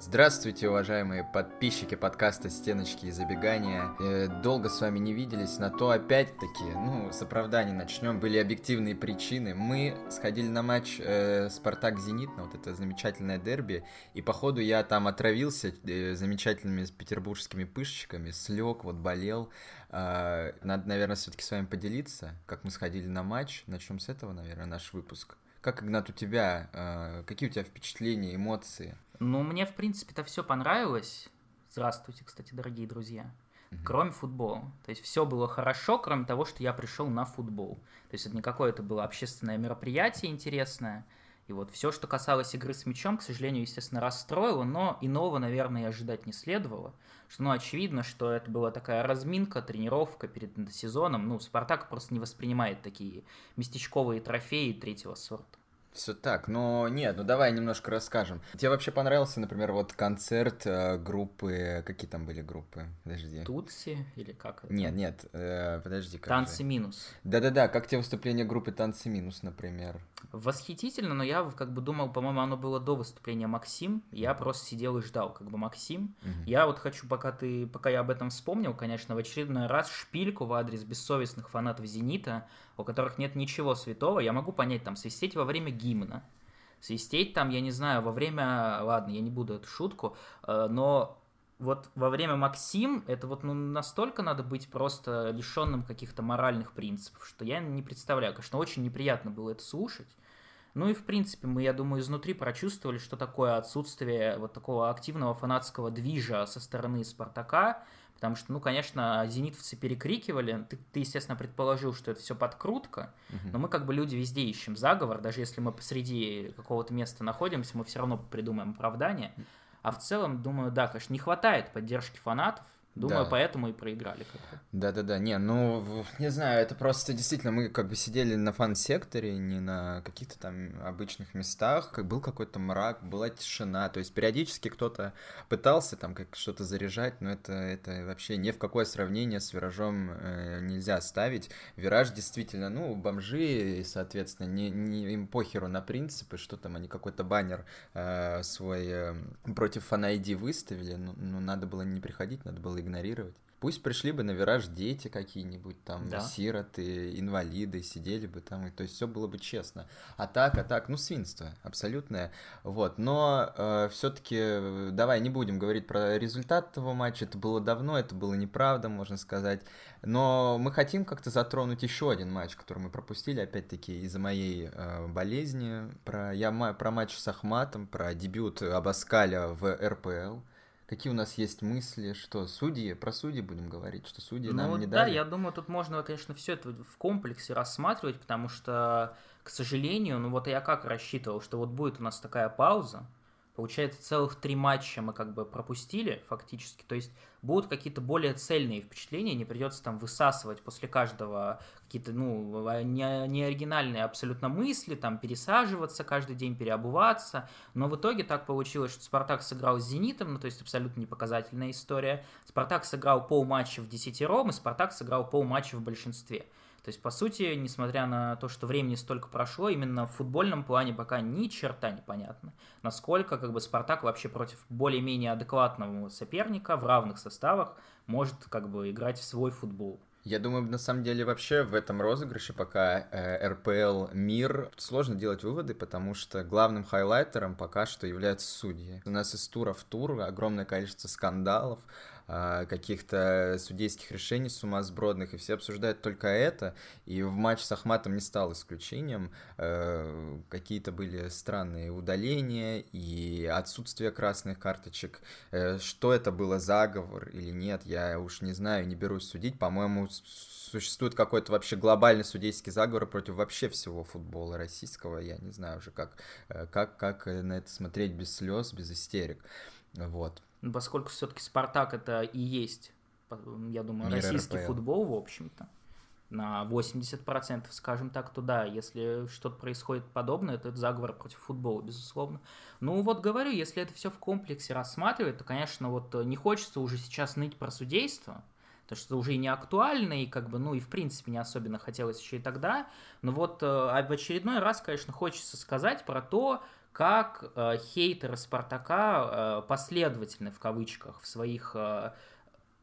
Здравствуйте, уважаемые подписчики подкаста «Стеночки и забегания». Э, долго с вами не виделись, на то опять-таки, ну, с оправданий начнем, были объективные причины. Мы сходили на матч э, «Спартак-Зенит», на вот это замечательное дерби, и походу я там отравился э, замечательными петербургскими пышечками, слег, вот болел. Э, надо, наверное, все-таки с вами поделиться, как мы сходили на матч. Начнем с этого, наверное, наш выпуск. Как, Игнат, у тебя, э, какие у тебя впечатления, эмоции? Ну, мне, в принципе, это все понравилось. Здравствуйте, кстати, дорогие друзья. Mm-hmm. Кроме футбола. То есть все было хорошо, кроме того, что я пришел на футбол. То есть это не какое-то было общественное мероприятие интересное. И вот все, что касалось игры с мячом, к сожалению, естественно, расстроило, но иного, наверное, и ожидать не следовало. Что, ну, очевидно, что это была такая разминка, тренировка перед сезоном. Ну, Спартак просто не воспринимает такие местечковые трофеи третьего сорта. Все так, но нет, ну давай немножко расскажем. Тебе вообще понравился, например, вот концерт э, группы, какие там были группы? Подожди. Тутси или как это? Нет, нет, э, подожди. Танцы же? минус. Да-да-да, как тебе выступление группы Танцы минус, например? Восхитительно, но я как бы думал, по-моему, оно было до выступления Максим. Я просто сидел и ждал, как бы Максим. Угу. Я вот хочу, пока ты, пока я об этом вспомнил, конечно, в очередной раз шпильку в адрес бессовестных фанатов Зенита, у которых нет ничего святого. Я могу понять, там, свистеть во время гимна, свистеть там, я не знаю, во время, ладно, я не буду эту шутку, э, но вот во время Максим, это вот ну, настолько надо быть просто лишенным каких-то моральных принципов, что я не представляю. Конечно, очень неприятно было это слушать. Ну и, в принципе, мы, я думаю, изнутри прочувствовали, что такое отсутствие вот такого активного фанатского движа со стороны Спартака, потому что, ну, конечно, зенитовцы перекрикивали, ты, ты естественно, предположил, что это все подкрутка, угу. но мы как бы люди везде ищем заговор, даже если мы посреди какого-то места находимся, мы все равно придумаем оправдание. А в целом, думаю, да, конечно, не хватает поддержки фанатов, Думаю, да. поэтому и проиграли как-то. Да-да-да, не, ну, не знаю, это просто действительно, мы как бы сидели на фан-секторе, не на каких-то там обычных местах, как был какой-то мрак, была тишина, то есть периодически кто-то пытался там как что-то заряжать, но это, это вообще ни в какое сравнение с Виражом э, нельзя ставить. Вираж действительно, ну, бомжи, соответственно, не, не им похеру на принципы, что там они какой-то баннер э, свой э, против фан-айди выставили, ну, ну, надо было не приходить, надо было игнорировать игнорировать. Пусть пришли бы на вираж дети какие-нибудь, там, да. сироты, инвалиды, сидели бы там, и, то есть все было бы честно. А так, а так, ну, свинство абсолютное. Вот, но э, все-таки давай не будем говорить про результат этого матча, это было давно, это было неправда, можно сказать. Но мы хотим как-то затронуть еще один матч, который мы пропустили, опять-таки, из-за моей э, болезни. Про, я про матч с Ахматом, про дебют Абаскаля в РПЛ. Какие у нас есть мысли, что судьи, про судьи будем говорить, что судьи ну, нам не да, дали? Да, я думаю, тут можно, конечно, все это в комплексе рассматривать, потому что, к сожалению, ну вот я как рассчитывал, что вот будет у нас такая пауза, Получается, целых три матча мы как бы пропустили фактически. То есть будут какие-то более цельные впечатления, не придется там высасывать после каждого какие-то, ну, не, не оригинальные абсолютно мысли, там пересаживаться каждый день, переобуваться. Но в итоге так получилось, что Спартак сыграл с Зенитом, ну, то есть абсолютно непоказательная история. Спартак сыграл полматча в десятером, и Спартак сыграл полматча в большинстве. То есть, по сути, несмотря на то, что времени столько прошло, именно в футбольном плане пока ни черта не понятно, насколько как бы Спартак вообще против более-менее адекватного соперника в равных составах может как бы играть в свой футбол. Я думаю, на самом деле вообще в этом розыгрыше пока э, РПЛ мир сложно делать выводы, потому что главным хайлайтером пока что являются судьи. У нас из тура в тур огромное количество скандалов, каких-то судейских решений сумасбродных, и все обсуждают только это, и в матч с Ахматом не стал исключением. Э, какие-то были странные удаления и отсутствие красных карточек. Э, что это было, заговор или нет, я уж не знаю, не берусь судить. По-моему, существует какой-то вообще глобальный судейский заговор против вообще всего футбола российского. Я не знаю уже, как, э, как, как на это смотреть без слез, без истерик. Вот. Ну, поскольку все-таки Спартак это и есть, я думаю, Мир российский РПЛ. футбол, в общем-то, на 80%, скажем так, то да, если что-то происходит подобное, то это заговор против футбола, безусловно. Ну вот говорю, если это все в комплексе рассматривать, то, конечно, вот не хочется уже сейчас ныть про судейство, потому что это уже и не актуально, и как бы, ну и в принципе не особенно хотелось еще и тогда. Но вот э, а в очередной раз, конечно, хочется сказать про то, как э, хейтеры Спартака э, последовательны в кавычках в своих э,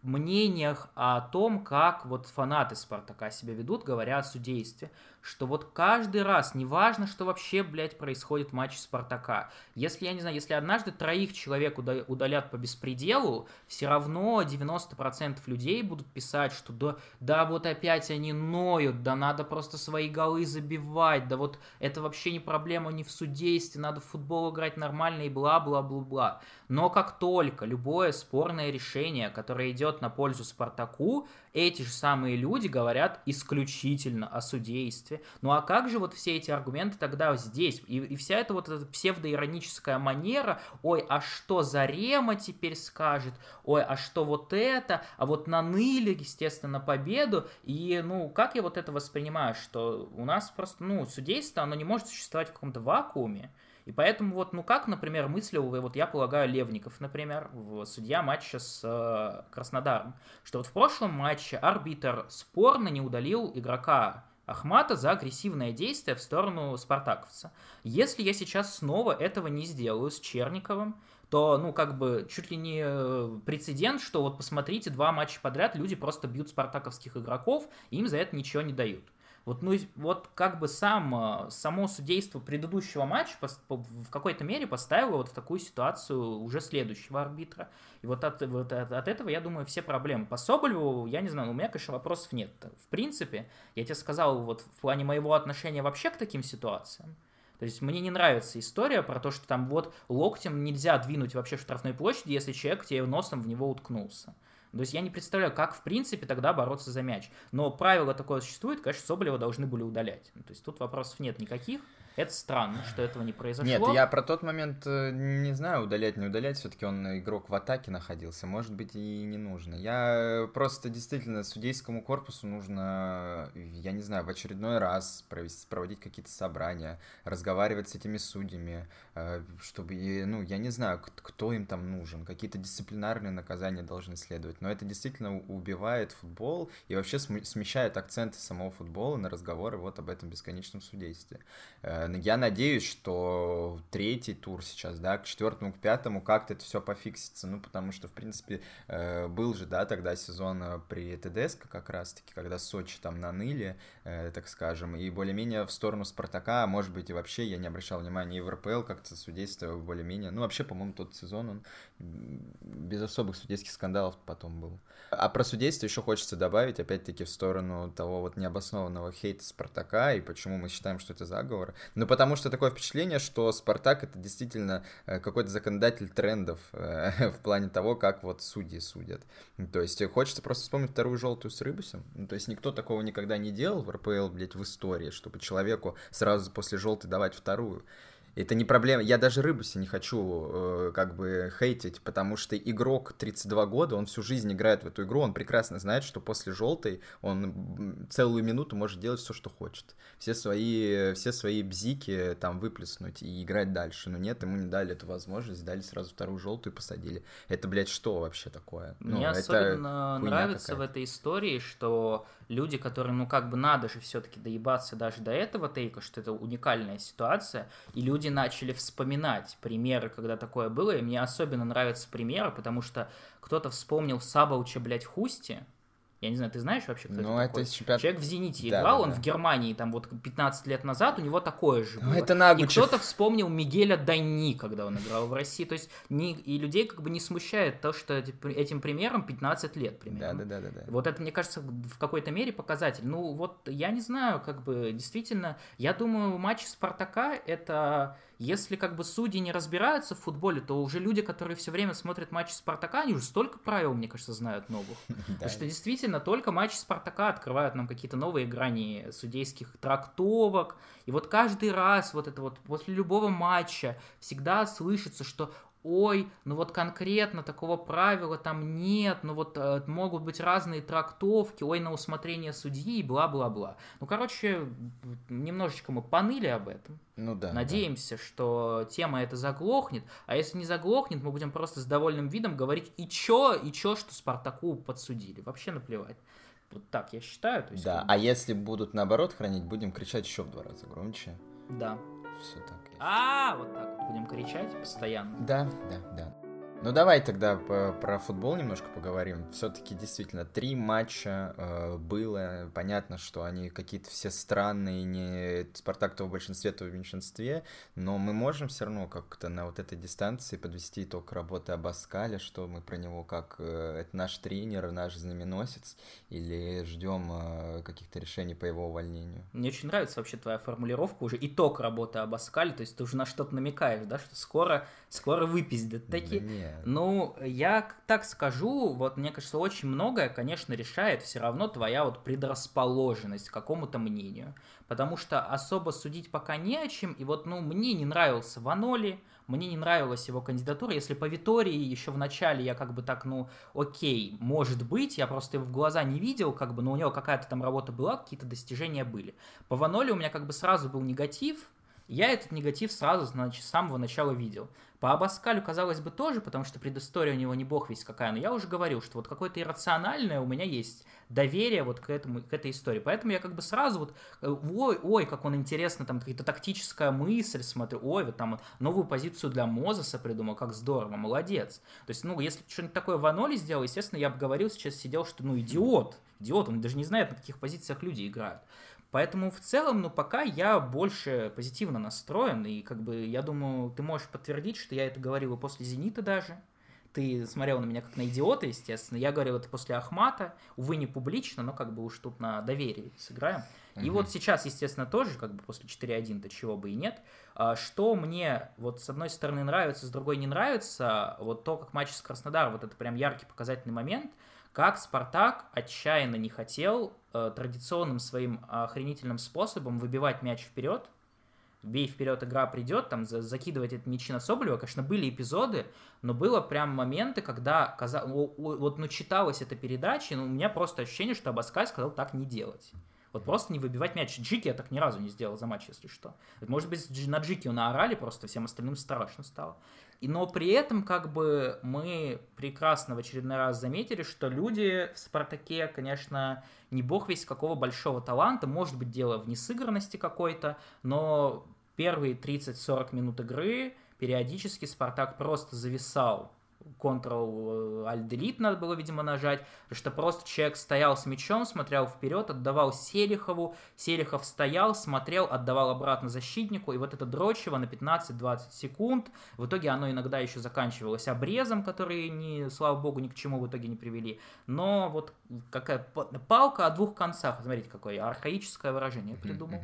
мнениях о том, как вот фанаты Спартака себя ведут, говоря о судействе что вот каждый раз, неважно, что вообще, блядь, происходит в матче Спартака, если, я не знаю, если однажды троих человек удалят по беспределу, все равно 90% людей будут писать, что да, да вот опять они ноют, да надо просто свои голы забивать, да вот это вообще не проблема не в судействе, надо в футбол играть нормально и бла-бла-бла-бла. Но как только любое спорное решение, которое идет на пользу Спартаку, эти же самые люди говорят исключительно о судействе. Ну а как же вот все эти аргументы тогда здесь? И, и вся эта вот эта псевдоироническая манера, ой, а что Зарема теперь скажет? Ой, а что вот это? А вот наныли, естественно, на победу. И, ну, как я вот это воспринимаю, что у нас просто, ну, судейство, оно не может существовать в каком-то вакууме. И поэтому вот, ну как, например, мыслил, вот я полагаю, Левников, например, судья матча с э, Краснодаром, что вот в прошлом матче арбитр спорно не удалил игрока Ахмата за агрессивное действие в сторону спартаковца. Если я сейчас снова этого не сделаю с Черниковым, то, ну, как бы, чуть ли не э, прецедент, что вот посмотрите, два матча подряд люди просто бьют спартаковских игроков, и им за это ничего не дают. Вот, ну, вот как бы сам, э, само судейство предыдущего матча в какой-то мере поставило вот в такую ситуацию уже следующего арбитра. И вот от, вот от, от этого, я думаю, все проблемы. По Соболеву, я не знаю, у меня, конечно, вопросов нет. В принципе, я тебе сказал, вот в плане моего отношения вообще к таким ситуациям, то есть мне не нравится история про то, что там вот локтем нельзя двинуть вообще в штрафной площади, если человек тебе носом в него уткнулся. То есть я не представляю, как в принципе тогда бороться за мяч. Но правило такое существует, конечно, Соболева должны были удалять. То есть тут вопросов нет никаких. Это странно, что этого не произошло. Нет, я про тот момент э, не знаю, удалять, не удалять. Все-таки он игрок в атаке находился. Может быть, и не нужно. Я просто действительно судейскому корпусу нужно, я не знаю, в очередной раз провести, проводить какие-то собрания, разговаривать с этими судьями, э, чтобы, ну, я не знаю, кто им там нужен. Какие-то дисциплинарные наказания должны следовать. Но это действительно убивает футбол и вообще смещает акценты самого футбола на разговоры вот об этом бесконечном судействе э, Э, я надеюсь, что третий тур сейчас, да, к четвертому, к пятому как-то это все пофиксится, ну, потому что, в принципе, э, был же, да, тогда сезон э, при ТДСК как раз-таки, когда Сочи там наныли, так скажем, и более-менее в сторону Спартака, а может быть, и вообще я не обращал внимания, и в РПЛ как-то судейство более-менее, ну, вообще, по-моему, тот сезон он без особых судейских скандалов потом был. А про судейство еще хочется добавить, опять-таки, в сторону того вот необоснованного хейта Спартака, и почему мы считаем, что это заговор. Ну, потому что такое впечатление, что Спартак это действительно э, какой-то законодатель трендов э, в плане того, как вот судьи судят. То есть хочется просто вспомнить вторую желтую с Рыбусем. Ну, то есть никто такого никогда не делал в РПЛ, блядь, в истории, чтобы человеку сразу после желтой давать вторую. Это не проблема. Я даже Рыбуси не хочу э, как бы хейтить, потому что игрок 32 года, он всю жизнь играет в эту игру, он прекрасно знает, что после желтой он целую минуту может делать все, что хочет. Все свои, все свои бзики там выплеснуть и играть дальше. Но нет, ему не дали эту возможность, дали сразу вторую желтую и посадили. Это, блядь, что вообще такое? Ну, Мне особенно нравится в этой истории, что люди, которым, ну, как бы надо же все-таки доебаться даже до этого тейка, что это уникальная ситуация, и люди начали вспоминать примеры, когда такое было, и мне особенно нравятся примеры, потому что кто-то вспомнил Сабауча, блядь, Хусти, я не знаю, ты знаешь вообще, кто ну, это, такой? чемпионат... Человек в «Зените» да, играл, да, он да. в Германии, там вот 15 лет назад, у него такое же ну, было. Это Нагучев. И кто-то вспомнил Мигеля Дани, когда он играл в России. То есть не... и людей как бы не смущает то, что этим примером 15 лет примерно. Да, да, да, да, да. Вот это, мне кажется, в какой-то мере показатель. Ну вот я не знаю, как бы действительно, я думаю, матч Спартака это если как бы судьи не разбираются в футболе, то уже люди, которые все время смотрят матчи Спартака, они уже столько правил, мне кажется, знают новых. Потому что действительно только матчи Спартака открывают нам какие-то новые грани судейских трактовок. И вот каждый раз вот это вот после любого матча всегда слышится, что ой, ну вот конкретно такого правила там нет, ну вот э, могут быть разные трактовки, ой, на усмотрение судьи и бла-бла-бла. Ну, короче, немножечко мы поныли об этом. Ну да. Надеемся, да. что тема эта заглохнет, а если не заглохнет, мы будем просто с довольным видом говорить и чё, и чё, что Спартаку подсудили. Вообще наплевать. Вот так я считаю. То есть, да, как... а если будут наоборот хранить, будем кричать еще в два раза громче. Да. Все так. А, вот так вот будем кричать постоянно. Да, да, да. Ну давай тогда про футбол немножко поговорим. Все-таки действительно три матча э, было. Понятно, что они какие-то все странные, не Спартак то в большинстве, то в меньшинстве. Но мы можем все равно как-то на вот этой дистанции подвести итог работы Абаскаля, что мы про него как э, это наш тренер, наш знаменосец, или ждем э, каких-то решений по его увольнению. Мне очень нравится вообще твоя формулировка уже итог работы Абаскаля, то есть ты уже на что-то намекаешь, да, что скоро, скоро выпиздят такие. Да ну, я так скажу, вот мне кажется, очень многое, конечно, решает все равно твоя вот предрасположенность к какому-то мнению. Потому что особо судить пока не о чем. И вот, ну, мне не нравился Ваноли, мне не нравилась его кандидатура. Если по Витории еще в начале я как бы так, ну, окей, может быть, я просто его в глаза не видел, как бы, но у него какая-то там работа была, какие-то достижения были. По Ваноли у меня как бы сразу был негатив, я этот негатив сразу, значит, с самого начала видел. По Абаскалю, казалось бы, тоже, потому что предыстория у него не бог весь какая, но я уже говорил, что вот какое-то иррациональное у меня есть доверие вот к, этому, к этой истории. Поэтому я как бы сразу вот, э, ой, ой, как он интересно, там какая-то тактическая мысль, смотрю, ой, вот там новую позицию для Мозеса придумал, как здорово, молодец. То есть, ну, если что-нибудь такое в Аноли сделал, естественно, я бы говорил, сейчас сидел, что, ну, идиот, идиот, он даже не знает, на каких позициях люди играют. Поэтому в целом, ну, пока я больше позитивно настроен, и как бы я думаю, ты можешь подтвердить, что я это говорил и после «Зенита» даже. Ты смотрел на меня как на идиота, естественно. Я говорил это после Ахмата. Увы, не публично, но как бы уж тут на доверии сыграем. И вот сейчас, естественно, тоже, как бы после 4-1-то чего бы и нет. А, что мне, вот с одной стороны нравится, с другой не нравится, вот то, как матч с Краснодаром, вот это прям яркий показательный момент – как Спартак отчаянно не хотел э, традиционным своим охренительным способом выбивать мяч вперед, бей вперед, игра придет, там за, закидывать эти мячи на Соболева. Конечно, были эпизоды, но было прям моменты, когда казалось, вот ну читалась эта передача, но у меня просто ощущение, что Абаскаль сказал так не делать. Вот просто не выбивать мяч. Джики я так ни разу не сделал за матч, если что. Может быть, на Джики наорали, просто всем остальным страшно стало. И, но при этом, как бы, мы прекрасно в очередной раз заметили, что люди в «Спартаке», конечно, не бог весь какого большого таланта, может быть, дело в несыгранности какой-то, но первые 30-40 минут игры периодически «Спартак» просто зависал Ctrl-Alt-Delete надо было, видимо, нажать, потому что просто человек стоял с мячом, смотрел вперед, отдавал Селихову, Селихов стоял, смотрел, отдавал обратно защитнику, и вот это дрочево на 15-20 секунд, в итоге оно иногда еще заканчивалось обрезом, который, не, слава богу, ни к чему в итоге не привели, но вот какая палка о двух концах, смотрите, какое архаическое выражение придумал.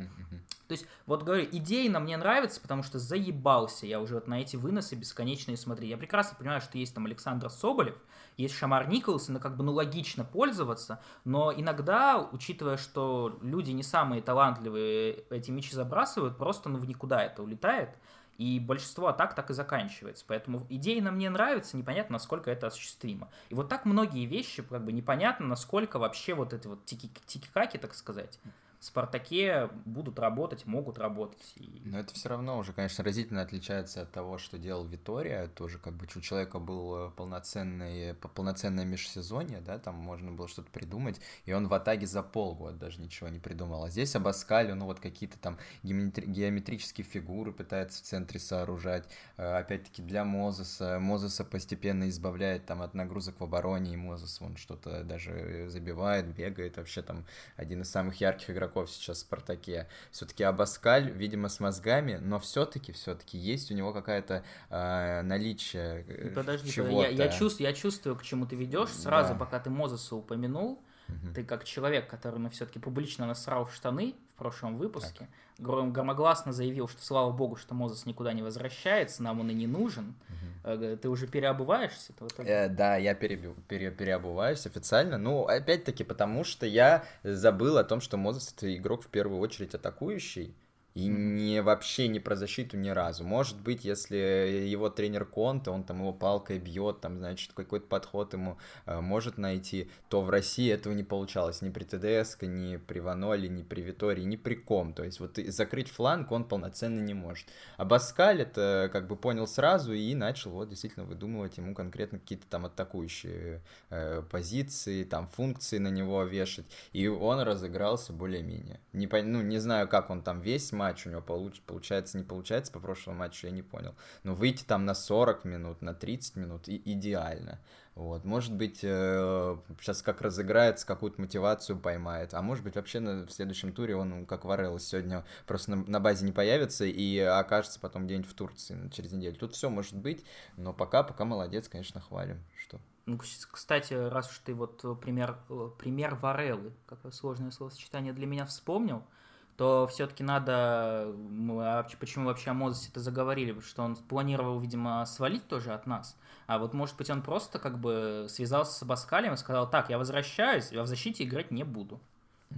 То есть, вот говорю, идейно мне нравится, потому что заебался я уже вот на эти выносы бесконечные смотреть. Я прекрасно понимаю, что есть там Александр Соболев, есть Шамар Николсон, и как бы, ну, логично пользоваться, но иногда, учитывая, что люди не самые талантливые эти мячи забрасывают, просто, ну, в никуда это улетает, и большинство атак так и заканчивается. Поэтому идейно мне нравится, непонятно, насколько это осуществимо. И вот так многие вещи, как бы непонятно, насколько вообще вот эти вот тики-каки, так сказать, Спартаке будут работать, могут работать. Но это все равно уже, конечно, разительно отличается от того, что делал Витория. Тоже как бы у человека был э, полноценный, полноценное межсезонье, да, там можно было что-то придумать, и он в Атаге за полгода даже ничего не придумал. А здесь Абаскаль, ну вот какие-то там геометрические фигуры пытается в центре сооружать. Э, опять-таки для Мозеса. Мозеса постепенно избавляет там от нагрузок в обороне, и Мозес он что-то даже забивает, бегает. Вообще там один из самых ярких игроков игроков сейчас в Спартаке. Все-таки Абаскаль, видимо, с мозгами, но все-таки, все-таки есть у него какая-то э, наличие Подожди, чего-то. Я, я, чувствую, я чувствую, к чему ты ведешь. Сразу, да. пока ты Мозеса упомянул, угу. ты как человек, который ну, все-таки публично насрал в штаны прошлом выпуске, так. громогласно заявил, что слава богу, что Мозес никуда не возвращается, нам он и не нужен. Угу. Ты уже переобуваешься? Э, да, я перебил, пере, переобуваюсь официально. Ну, опять-таки, потому что я забыл о том, что Мозес это игрок в первую очередь атакующий. И не вообще не про защиту ни разу. Может быть, если его тренер Конта, он там его палкой бьет, там, значит, какой-то подход ему э, может найти, то в России этого не получалось ни при ТДСК, ни при Ваноле, ни при Витории, ни при ком. То есть вот закрыть фланг он полноценно не может. А Баскаль это как бы понял сразу и начал вот действительно выдумывать ему конкретно какие-то там атакующие э, позиции, там функции на него вешать. И он разыгрался более-менее. Не, ну, не знаю, как он там весь матч у него получ, получается, не получается по прошлому матчу, я не понял. Но выйти там на 40 минут, на 30 минут и идеально. Вот, может быть, э, сейчас как разыграется, какую-то мотивацию поймает, а может быть, вообще на, в следующем туре он, как Варелла, сегодня просто на, на базе не появится и окажется потом где-нибудь в Турции через неделю. Тут все может быть, но пока, пока молодец, конечно, хвалим. Что? Ну, кстати, раз уж ты вот пример, пример Вареллы, какое сложное словосочетание для меня вспомнил, то все-таки надо, мы, почему вообще о Мозесе это заговорили, потому что он планировал, видимо, свалить тоже от нас, а вот может быть он просто как бы связался с Абаскалем и сказал, так, я возвращаюсь, я в защите играть не буду.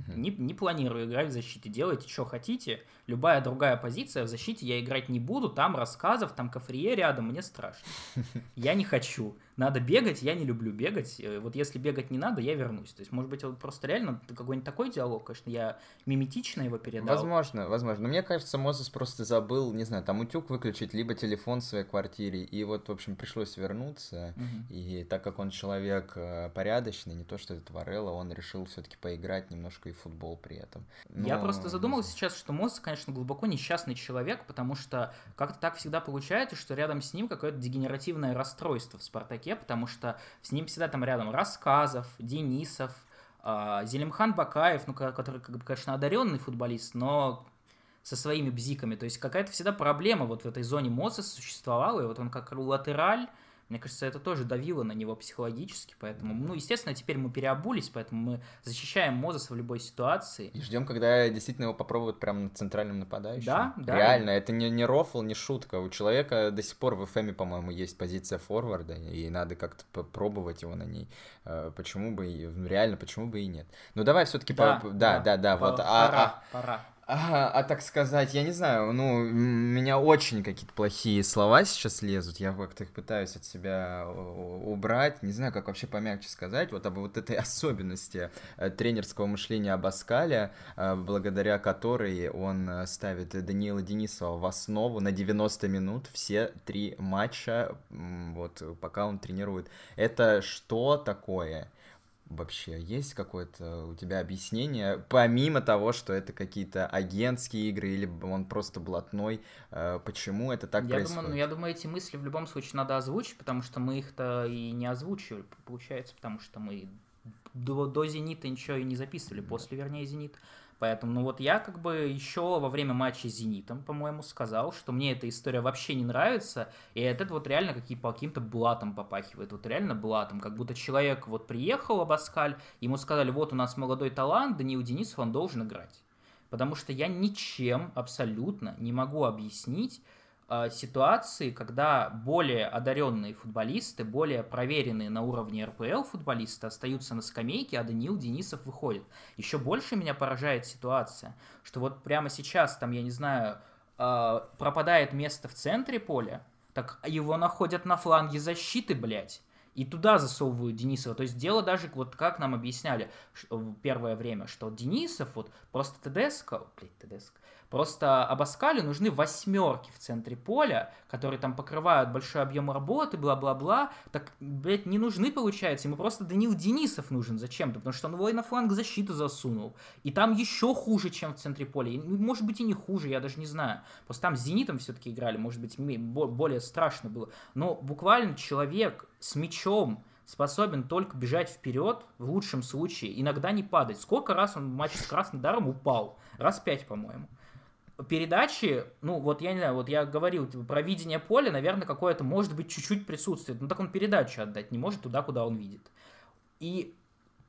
Не, не планирую играть в защите. Делайте, что хотите. Любая другая позиция в защите я играть не буду. Там рассказов, там кафрие рядом, мне страшно. Я не хочу надо бегать, я не люблю бегать. Э, вот если бегать не надо, я вернусь. То есть, может быть, вот просто реально какой-нибудь такой диалог, конечно, я миметично его передал. Возможно, возможно. Но мне кажется, Мозес просто забыл, не знаю, там утюг выключить, либо телефон в своей квартире. И вот, в общем, пришлось вернуться. Угу. И так как он человек э, порядочный, не то что это Варелла, он решил все-таки поиграть немножко и в футбол при этом. Но... Я просто задумался сейчас, что Мозес, конечно, глубоко несчастный человек, потому что как-то так всегда получается, что рядом с ним какое-то дегенеративное расстройство в Спартаке игроке, потому что с ним всегда там рядом Рассказов, Денисов, а, Зелимхан Бакаев, ну, который, конечно, одаренный футболист, но со своими бзиками. То есть какая-то всегда проблема вот в этой зоне Моцеса существовала, и вот он как латераль, мне кажется, это тоже давило на него психологически, поэтому, ну, естественно, теперь мы переобулись, поэтому мы защищаем Мозеса в любой ситуации. И ждем, когда действительно его попробуют прямо на центральном нападающем. Да, да. Реально, это не, не рофл, не шутка. У человека до сих пор в ФМе, по-моему, есть позиция форварда, и надо как-то попробовать его на ней. Э, почему бы и реально, почему бы и нет. Ну давай все-таки да, по... да, да, да, да, вот. Пора, а... пора. А, а так сказать, я не знаю, ну, у меня очень какие-то плохие слова сейчас лезут, я как-то их пытаюсь от себя убрать, не знаю, как вообще помягче сказать, вот об вот этой особенности э, тренерского мышления Абаскаля, э, благодаря которой он э, ставит Даниила Денисова в основу на 90 минут все три матча, вот, пока он тренирует. Это что такое? Вообще? Есть какое-то у тебя объяснение, помимо того, что это какие-то агентские игры или он просто блатной, э, почему это так я происходит? Думаю, ну, я думаю, эти мысли в любом случае надо озвучить, потому что мы их-то и не озвучивали, получается, потому что мы до, до «Зенита» ничего и не записывали, после, вернее, «Зенит». Поэтому, ну вот я как бы еще во время матча с «Зенитом», по-моему, сказал, что мне эта история вообще не нравится, и это вот реально какие, по каким-то блатом попахивает, вот реально блатом, как будто человек вот приехал, Абаскаль, ему сказали, вот у нас молодой талант, Даниил Денисов, он должен играть. Потому что я ничем абсолютно не могу объяснить, ситуации, когда более одаренные футболисты, более проверенные на уровне РПЛ футболисты остаются на скамейке, а Даниил Денисов выходит. Еще больше меня поражает ситуация, что вот прямо сейчас, там, я не знаю, э, пропадает место в центре поля, так его находят на фланге защиты, блядь. И туда засовывают Денисова. То есть дело даже, вот как нам объясняли в первое время, что Денисов, вот просто ТДСК, блядь, ТДСК, Просто Абаскалю нужны восьмерки в центре поля, которые там покрывают большой объем работы, бла-бла-бла. Так, блядь, не нужны, получается. Ему просто Данил Денисов нужен зачем-то, потому что он его и на фланг защиты засунул. И там еще хуже, чем в центре поля. И, ну, может быть и не хуже, я даже не знаю. Просто там с Зенитом все-таки играли, может быть, более страшно было. Но буквально человек с мячом, способен только бежать вперед, в лучшем случае, иногда не падать. Сколько раз он в матче с Краснодаром упал? Раз пять, по-моему передачи, ну вот я не знаю, вот я говорил, типа, про видение поля, наверное, какое-то может быть чуть-чуть присутствует, но так он передачу отдать не может туда, куда он видит. И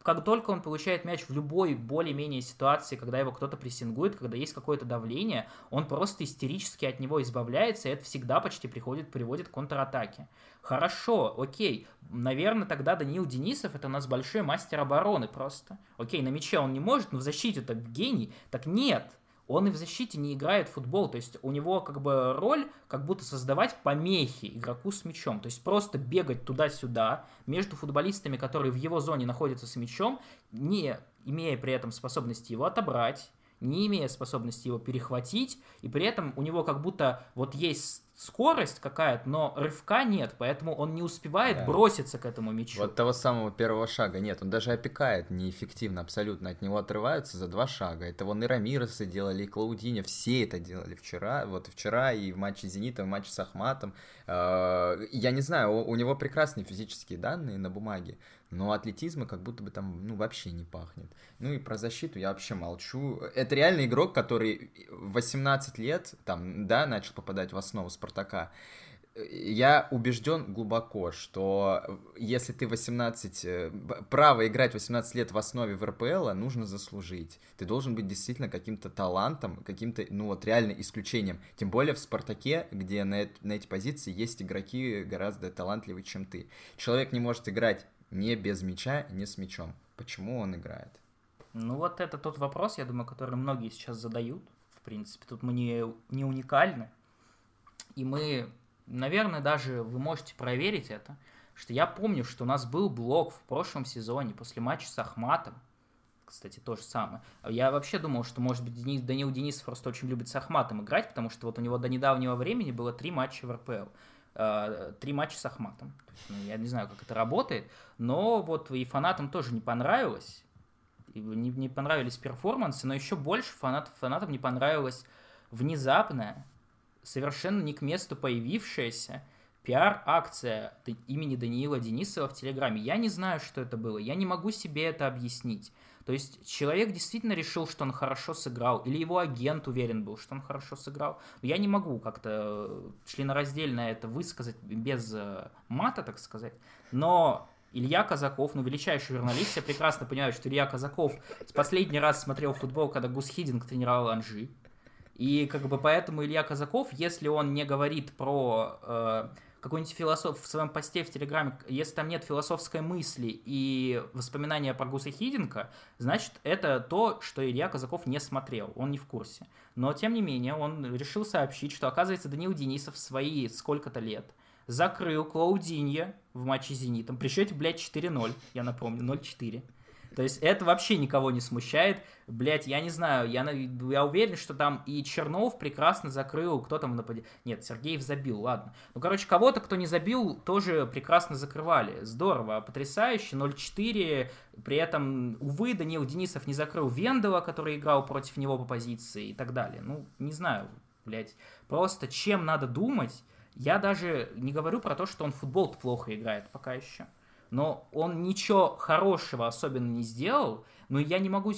как только он получает мяч в любой более-менее ситуации, когда его кто-то прессингует, когда есть какое-то давление, он просто истерически от него избавляется, и это всегда почти приходит, приводит к контратаке. Хорошо, окей, наверное, тогда Даниил Денисов это у нас большой мастер обороны просто. Окей, на мяче он не может, но в защите это гений. Так нет, он и в защите не играет в футбол, то есть у него как бы роль как будто создавать помехи игроку с мячом, то есть просто бегать туда-сюда между футболистами, которые в его зоне находятся с мячом, не имея при этом способности его отобрать, не имея способности его перехватить, и при этом у него как будто вот есть скорость какая-то, но рывка нет, поэтому он не успевает да. броситься к этому мячу. Вот того самого первого шага нет, он даже опекает неэффективно абсолютно, от него отрываются за два шага. Это вон и Рамиресы делали, и Клаудиня, все это делали вчера, вот вчера и в матче Зенита, и в матче с Ахматом. А, я не знаю, у него прекрасные физические данные на бумаге, но атлетизма как будто бы там, ну, вообще не пахнет. Ну и про защиту я вообще молчу. Это реальный игрок, который 18 лет, там, да, начал попадать в основу Спартака. Я убежден глубоко, что если ты 18, э, право играть 18 лет в основе в РПЛ нужно заслужить. Ты должен быть действительно каким-то талантом, каким-то, ну вот реально исключением. Тем более в Спартаке, где на, на эти позиции есть игроки гораздо талантливее, чем ты. Человек не может играть не без мяча, не с мячом. Почему он играет? Ну вот это тот вопрос, я думаю, который многие сейчас задают. В принципе, тут мы не, не уникальны. И мы, наверное, даже вы можете проверить это, что я помню, что у нас был блок в прошлом сезоне после матча с Ахматом. Кстати, то же самое. Я вообще думал, что, может быть, Денис, Данил Денисов просто очень любит с Ахматом играть, потому что вот у него до недавнего времени было три матча в РПЛ. Э, три матча с Ахматом. Ну, я не знаю, как это работает, но вот и фанатам тоже не понравилось. Не, не понравились перформансы, но еще больше фанат, фанатам не понравилось внезапная, совершенно не к месту появившаяся пиар-акция имени Даниила Денисова в Телеграме. Я не знаю, что это было, я не могу себе это объяснить. То есть человек действительно решил, что он хорошо сыграл, или его агент уверен был, что он хорошо сыграл. Я не могу как-то членораздельно это высказать без э, мата, так сказать, но Илья Казаков, ну, величайший журналист, я прекрасно понимаю, что Илья Казаков с последний раз смотрел футбол, когда Гус Хидинг тренировал Анжи. И как бы поэтому Илья Казаков, если он не говорит про э, какой-нибудь философ в своем посте в Телеграме, если там нет философской мысли и воспоминания про Гуса Хидинка, значит, это то, что Илья Казаков не смотрел, он не в курсе. Но, тем не менее, он решил сообщить, что, оказывается, Данил Денисов свои сколько-то лет закрыл Клаудинья в матче с «Зенитом» при счете, блядь, 4-0, я напомню, 0-4. То есть это вообще никого не смущает. Блять, я не знаю, я, я уверен, что там и Чернов прекрасно закрыл, кто там нападет. Нет, Сергеев забил, ладно. Ну, короче, кого-то, кто не забил, тоже прекрасно закрывали. Здорово, потрясающе, 0-4. При этом, увы, Даниил Денисов не закрыл Вендела, который играл против него по позиции и так далее. Ну, не знаю, блядь. Просто чем надо думать, я даже не говорю про то, что он футбол плохо играет пока еще но он ничего хорошего особенно не сделал, но я не могу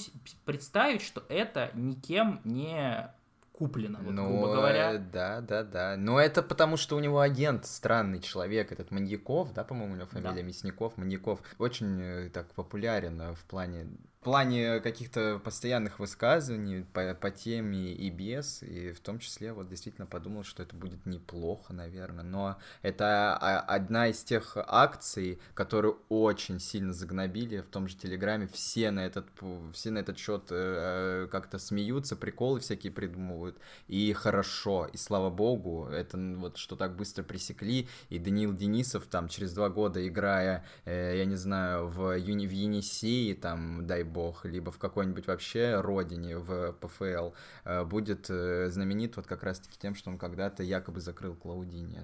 представить, что это никем не куплено, вот, ну, грубо говоря. Да, да, да. Но это потому, что у него агент странный человек, этот Маньяков, да, по-моему, у него фамилия да. Мясников, Маньяков, очень э, так популярен э, в плане плане каких-то постоянных высказываний по, по теме и без, и в том числе вот действительно подумал, что это будет неплохо, наверное, но это одна из тех акций, которые очень сильно загнобили в том же Телеграме, все на этот, все на этот счет э, как-то смеются, приколы всякие придумывают, и хорошо, и слава богу, это вот что так быстро пресекли, и Даниил Денисов там через два года играя, э, я не знаю, в, Юни, в Енисеи, там, дай бог, бог, либо в какой-нибудь вообще родине в ПФЛ, э, будет э, знаменит вот как раз-таки тем, что он когда-то якобы закрыл Клаудини.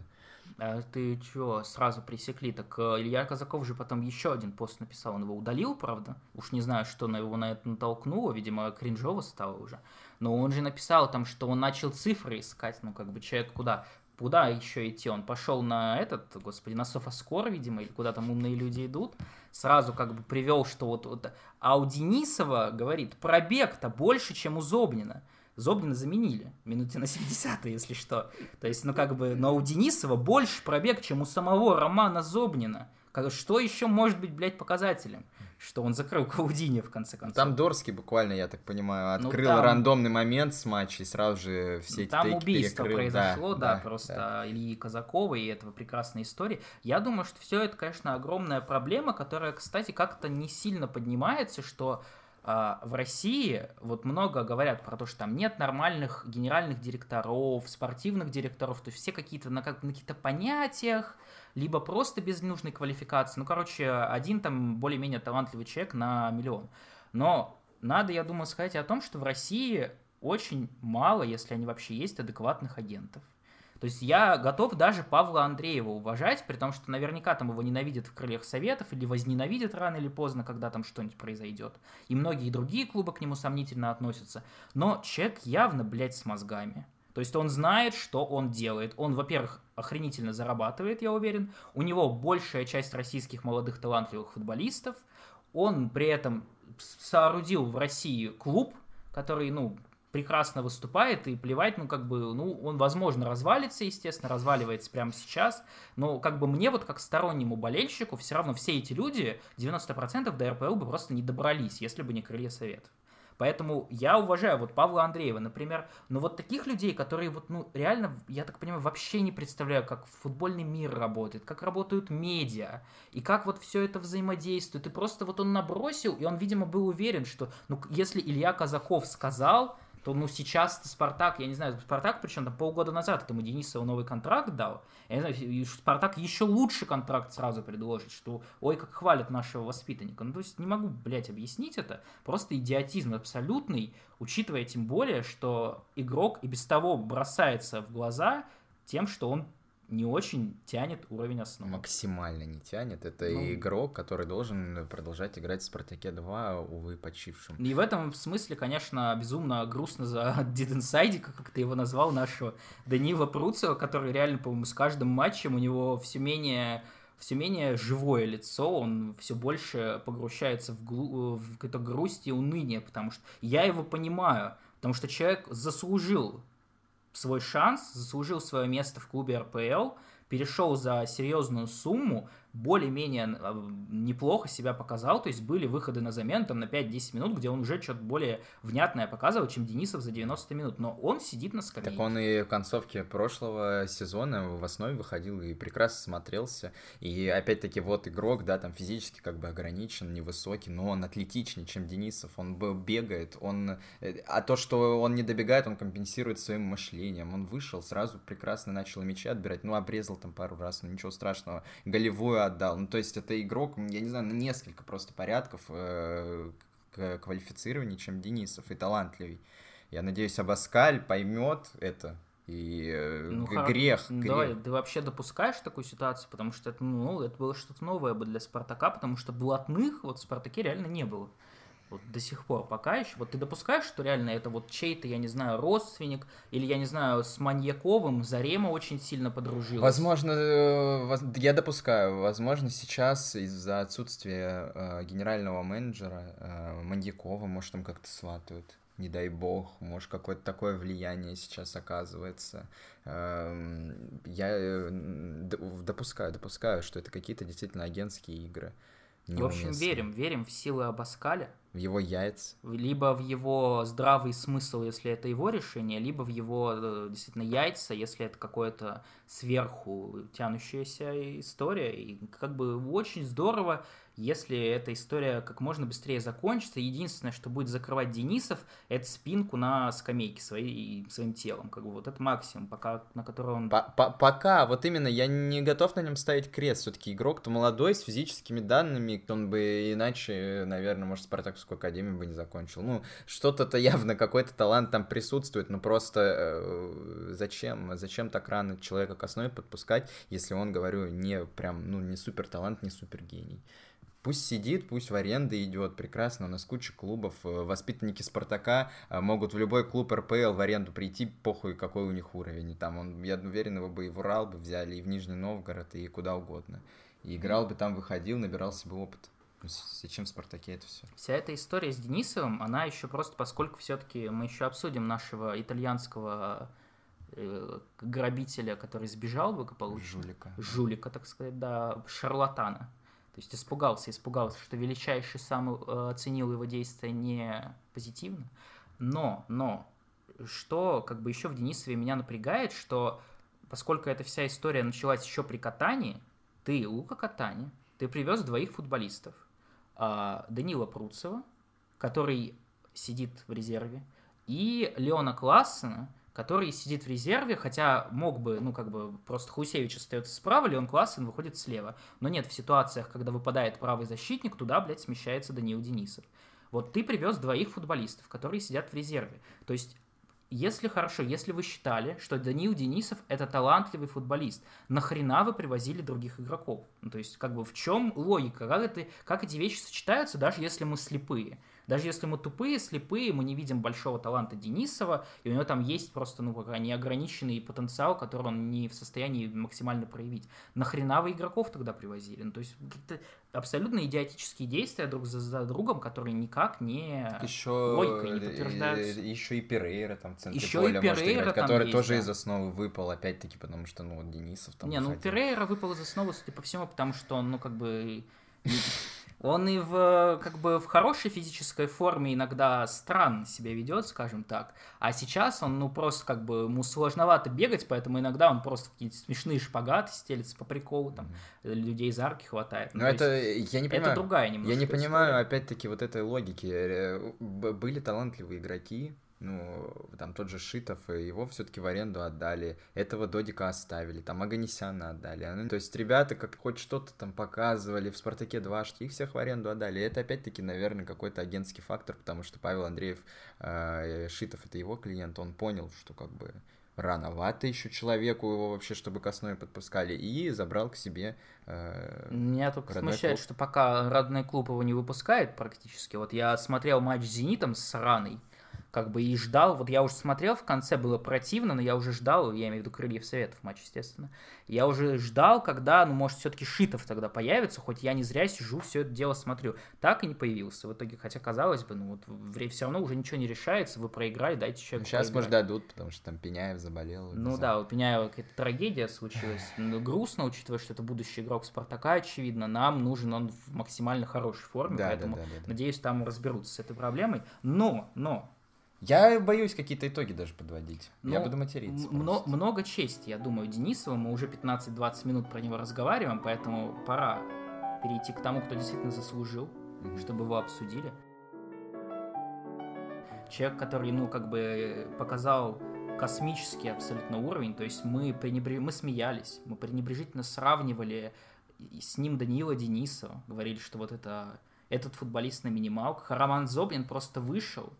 А ты чё, сразу пресекли? Так э, Илья Казаков же потом еще один пост написал, он его удалил, правда? Уж не знаю, что на его на это натолкнуло, видимо, кринжово стало уже. Но он же написал там, что он начал цифры искать, ну как бы человек куда? Куда еще идти? Он пошел на этот, господи, на Софоскор, видимо, или куда там умные люди идут. Сразу как бы привел, что вот, вот... А у Денисова, говорит, пробег-то больше, чем у Зобнина. Зобнина заменили минуте на 70 если что. То есть, ну как бы, но у Денисова больше пробег, чем у самого Романа Зобнина. Что еще может быть, блядь, показателем? Что он закрыл Каудини в конце концов. Там Дорский буквально, я так понимаю, ну, открыл ну, там... рандомный момент с матча и сразу же все ну, эти Там убийство перекрыл. произошло, да, да, да просто да. Ильи Казакова, и этого прекрасная история. Я думаю, что все это, конечно, огромная проблема, которая, кстати, как-то не сильно поднимается, что а, в России вот много говорят про то, что там нет нормальных генеральных директоров, спортивных директоров, то есть все какие-то на, как, на каких-то понятиях, либо просто без нужной квалификации. Ну, короче, один там более-менее талантливый человек на миллион. Но надо, я думаю, сказать о том, что в России очень мало, если они вообще есть, адекватных агентов. То есть я готов даже Павла Андреева уважать, при том, что наверняка там его ненавидят в крыльях советов или возненавидят рано или поздно, когда там что-нибудь произойдет. И многие другие клубы к нему сомнительно относятся. Но человек явно, блядь, с мозгами. То есть он знает, что он делает. Он, во-первых, охренительно зарабатывает, я уверен. У него большая часть российских молодых талантливых футболистов. Он при этом соорудил в России клуб, который, ну, прекрасно выступает, и плевать, ну, как бы, ну, он, возможно, развалится, естественно, разваливается прямо сейчас, но, как бы, мне вот, как стороннему болельщику, все равно все эти люди, 90% до РПЛ бы просто не добрались, если бы не крылья Советов. Поэтому я уважаю вот Павла Андреева, например, но вот таких людей, которые вот, ну, реально, я так понимаю, вообще не представляю, как футбольный мир работает, как работают медиа, и как вот все это взаимодействует. И просто вот он набросил, и он, видимо, был уверен, что, ну, если Илья Казаков сказал, то ну сейчас Спартак, я не знаю, Спартак, причем там полгода назад этому Денисову новый контракт дал, я не знаю, Спартак еще лучше контракт сразу предложит, что ой, как хвалят нашего воспитанника. Ну, то есть не могу, блядь, объяснить это, просто идиотизм абсолютный, учитывая тем более, что игрок и без того бросается в глаза тем, что он не очень тянет уровень основы. Максимально не тянет. Это ну, игрок, который должен продолжать играть в Спартаке 2, увы, почившим. И в этом смысле, конечно, безумно грустно за Диденсайдика, как ты его назвал, нашего Данила Пруцева, который реально, по-моему, с каждым матчем у него все менее все менее живое лицо, он все больше погрущается в, глу... в какую-то грусть и уныние, потому что я его понимаю, потому что человек заслужил свой шанс, заслужил свое место в клубе РПЛ, перешел за серьезную сумму, более-менее а, неплохо себя показал, то есть были выходы на замену там на 5-10 минут, где он уже что-то более внятное показывал, чем Денисов за 90 минут, но он сидит на скамейке. Так он и в концовке прошлого сезона в основе выходил и прекрасно смотрелся, и опять-таки вот игрок, да, там физически как бы ограничен, невысокий, но он атлетичнее, чем Денисов, он бегает, он... Э, а то, что он не добегает, он компенсирует своим мышлением, он вышел, сразу прекрасно начал мячи отбирать, ну, обрезал там пару раз, но ничего страшного, голевую отдал. Ну, то есть это игрок, я не знаю, на несколько просто порядков э, к квалифицированию, чем Денисов, и талантливый. Я надеюсь, Абаскаль поймет это, и э, ну, грех, грех. Давай, ты вообще допускаешь такую ситуацию, потому что это, ну, это было что-то новое бы для Спартака, потому что блатных вот в Спартаке реально не было вот до сих пор пока еще, вот ты допускаешь, что реально это вот чей-то, я не знаю, родственник, или, я не знаю, с Маньяковым Зарема очень сильно подружилась? Возможно, э, я допускаю, возможно, сейчас из-за отсутствия э, генерального менеджера э, Маньякова, может, там как-то сватают не дай бог, может, какое-то такое влияние сейчас оказывается. Эм, я допускаю, допускаю, что это какие-то действительно агентские игры. В общем, верим, верим в силы Абаскаля. В его яйца. Либо в его здравый смысл, если это его решение, либо в его э, действительно яйца, если это какое-то сверху тянущаяся история. И как бы очень здорово, если эта история как можно быстрее закончится. Единственное, что будет закрывать Денисов, это спинку на скамейке своей, своим телом. Как бы вот это максимум, пока, на который он... Пока, вот именно, я не готов на нем ставить крест. Все-таки игрок-то молодой, с физическими данными, он бы иначе, наверное, может, Спартаковскую академию бы не закончил. Ну, что-то-то явно, какой-то талант там присутствует, но просто э, зачем? Зачем так рано человека к основе подпускать, если он, говорю, не прям, ну, не супер талант, не супер гений? Пусть сидит, пусть в аренды идет, прекрасно, у нас куча клубов, э, воспитанники Спартака э, могут в любой клуб РПЛ в аренду прийти, похуй какой у них уровень, там он, я уверен, его бы и в Урал бы взяли, и в Нижний Новгород, и куда угодно. И играл бы там, выходил, набирался бы опыт. Ну, зачем в Спартаке это все? Вся эта история с Денисовым, она еще просто, поскольку все-таки мы еще обсудим нашего итальянского э, грабителя, который сбежал благополучно. Жулика. Жулика, так сказать, да, шарлатана то есть испугался, испугался, что величайший сам э, оценил его действия не позитивно. Но, но, что как бы еще в Денисове меня напрягает, что поскольку эта вся история началась еще при катании, ты, Лука Катани, ты привез двоих футболистов. А, Данила Пруцева, который сидит в резерве, и Леона Классена, который сидит в резерве, хотя мог бы, ну, как бы, просто Хусевич остается справа, Леон Классен выходит слева. Но нет, в ситуациях, когда выпадает правый защитник, туда, блядь, смещается Даниил Денисов. Вот ты привез двоих футболистов, которые сидят в резерве. То есть если хорошо, если вы считали, что Даниил Денисов это талантливый футболист, нахрена вы привозили других игроков? Ну, то есть, как бы в чем логика? Как, это, как эти вещи сочетаются, даже если мы слепые? Даже если мы тупые, слепые, мы не видим большого таланта Денисова, и у него там есть просто, ну, как неограниченный потенциал, который он не в состоянии максимально проявить. Нахрена вы игроков тогда привозили? Ну, то есть какие-то абсолютно идиотические действия друг за, за другом, которые никак не еще, логикой не подтверждаются. Еще и Перейра там в центре еще поля и может играть, который есть, тоже да. из основы выпал, опять-таки, потому что, ну, Денисов там Не, ну выходил. Перейра выпал из основы, судя по всему, потому что он, ну, как бы... Он и в, как бы, в хорошей физической форме иногда странно себя ведет, скажем так. А сейчас он, ну, просто как бы ему сложновато бегать, поэтому иногда он просто в какие-то смешные шпагаты стелится по приколу, там, людей за арки хватает. Ну, то это, есть я не понимаю. это другая немножко Я не история. понимаю, опять-таки, вот этой логики. Э, Были талантливые игроки, ну, там тот же Шитов, и его все-таки в аренду отдали, этого Додика оставили, там Аганесяна отдали. Ну, то есть ребята как хоть что-то там показывали, в Спартаке 2 их всех в аренду отдали. И это опять-таки, наверное, какой-то агентский фактор, потому что Павел Андреев, э, Шитов это его клиент, он понял, что как бы рановато еще человеку его вообще, чтобы к основе подпускали, и забрал к себе э, Меня только смущает, клуб. что пока родной клуб его не выпускает практически. Вот я смотрел матч с Зенитом с Раной, как бы и ждал, вот я уже смотрел, в конце было противно, но я уже ждал, я имею в виду Крыльев Советов матч, естественно. Я уже ждал, когда, ну, может, все-таки Шитов тогда появится, хоть я не зря сижу, все это дело смотрю. Так и не появился в итоге, хотя, казалось бы, ну, вот все равно уже ничего не решается, вы проиграли, дайте человеку Сейчас, поиграть. может, дадут, потому что там Пеняев заболел. Ну да, у Пеняева какая-то трагедия случилась. Ну, грустно, учитывая, что это будущий игрок Спартака, очевидно. Нам нужен он в максимально хорошей форме, Да, да, поэтому, да, да, да. надеюсь, там разберутся с этой проблемой. Но, но, Я боюсь какие-то итоги даже подводить. я Ну, буду материться. мно- много чести, я думаю, Денисову. Мы уже 15-20 минут про него разговариваем, поэтому пора перейти к тому, кто действительно заслужил, Мгм. чтобы его обсудили. Человек, который, ну, как бы показал космический абсолютно уровень, то есть мы, пренебре... мы смеялись, мы пренебрежительно сравнивали с ним Даниила Денисова, говорили, что вот это этот футболист на минималках, Роман Зоблин просто вышел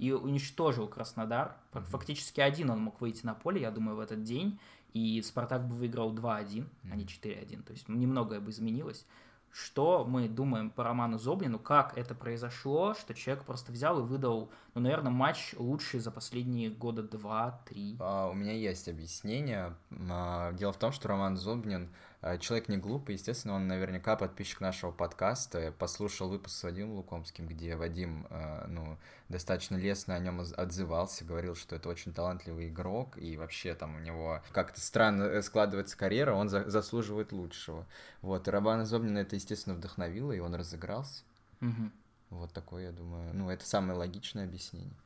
и уничтожил Краснодар. Мгм. Фактически один он мог выйти на поле, я думаю, в этот день, и Спартак бы выиграл 2-1, а не Мгм. 4-1, то есть немногое бы изменилось. Что мы думаем по Роману Зоблину, как это произошло, что человек просто взял и выдал, ну, наверное, матч лучший за последние года 2-3. А, у меня есть объяснение. А, Дело в том, что Роман Зубнин а, человек не глупый, естественно, он наверняка подписчик нашего подкаста, послушал выпуск с Вадимом Лукомским, где Вадим, а, ну, достаточно лестно о нем отзывался, говорил, что это очень талантливый игрок, и вообще там у него как-то странно э, складывается карьера, он за- заслуживает лучшего. Вот, и Романа Зобнина это, естественно, вдохновило, и он разыгрался. Мгм. Вот такое, я думаю, ну, это самое логичное объяснение.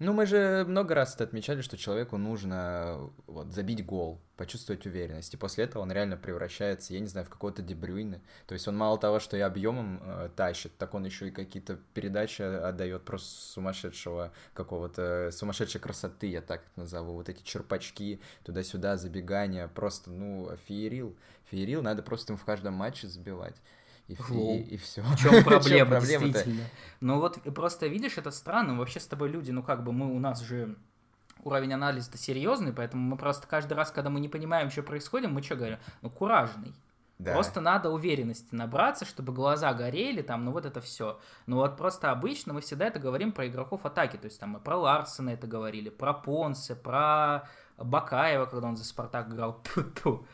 Ну, мы же много раз это отмечали, что человеку нужно вот, забить гол, почувствовать уверенность, и после этого он реально превращается, я не знаю, в какого-то Дебрюйна. То есть он мало того, что и объемом э, тащит, так он еще и какие-то передачи отдает просто сумасшедшего какого-то, сумасшедшей красоты, я так это назову. Вот эти черпачки, туда-сюда, забегания, просто, ну, феерил. Феерил, надо просто им в каждом матче забивать. И, и, и все. В чем проблема, проблема-то? действительно? Ну вот просто видишь, это странно. Вообще с тобой люди, ну как бы мы у нас же уровень анализа серьезный, поэтому мы просто каждый раз, когда мы не понимаем, что происходит, мы что говорим? Ну куражный. Да. Просто надо уверенности набраться, чтобы глаза горели, там, ну вот это все. Ну вот просто обычно мы всегда это говорим про игроков атаки, то есть там мы про Ларсона это говорили, про Понсе, про Бакаева, когда он за Спартак играл. Тьфу-тьфу.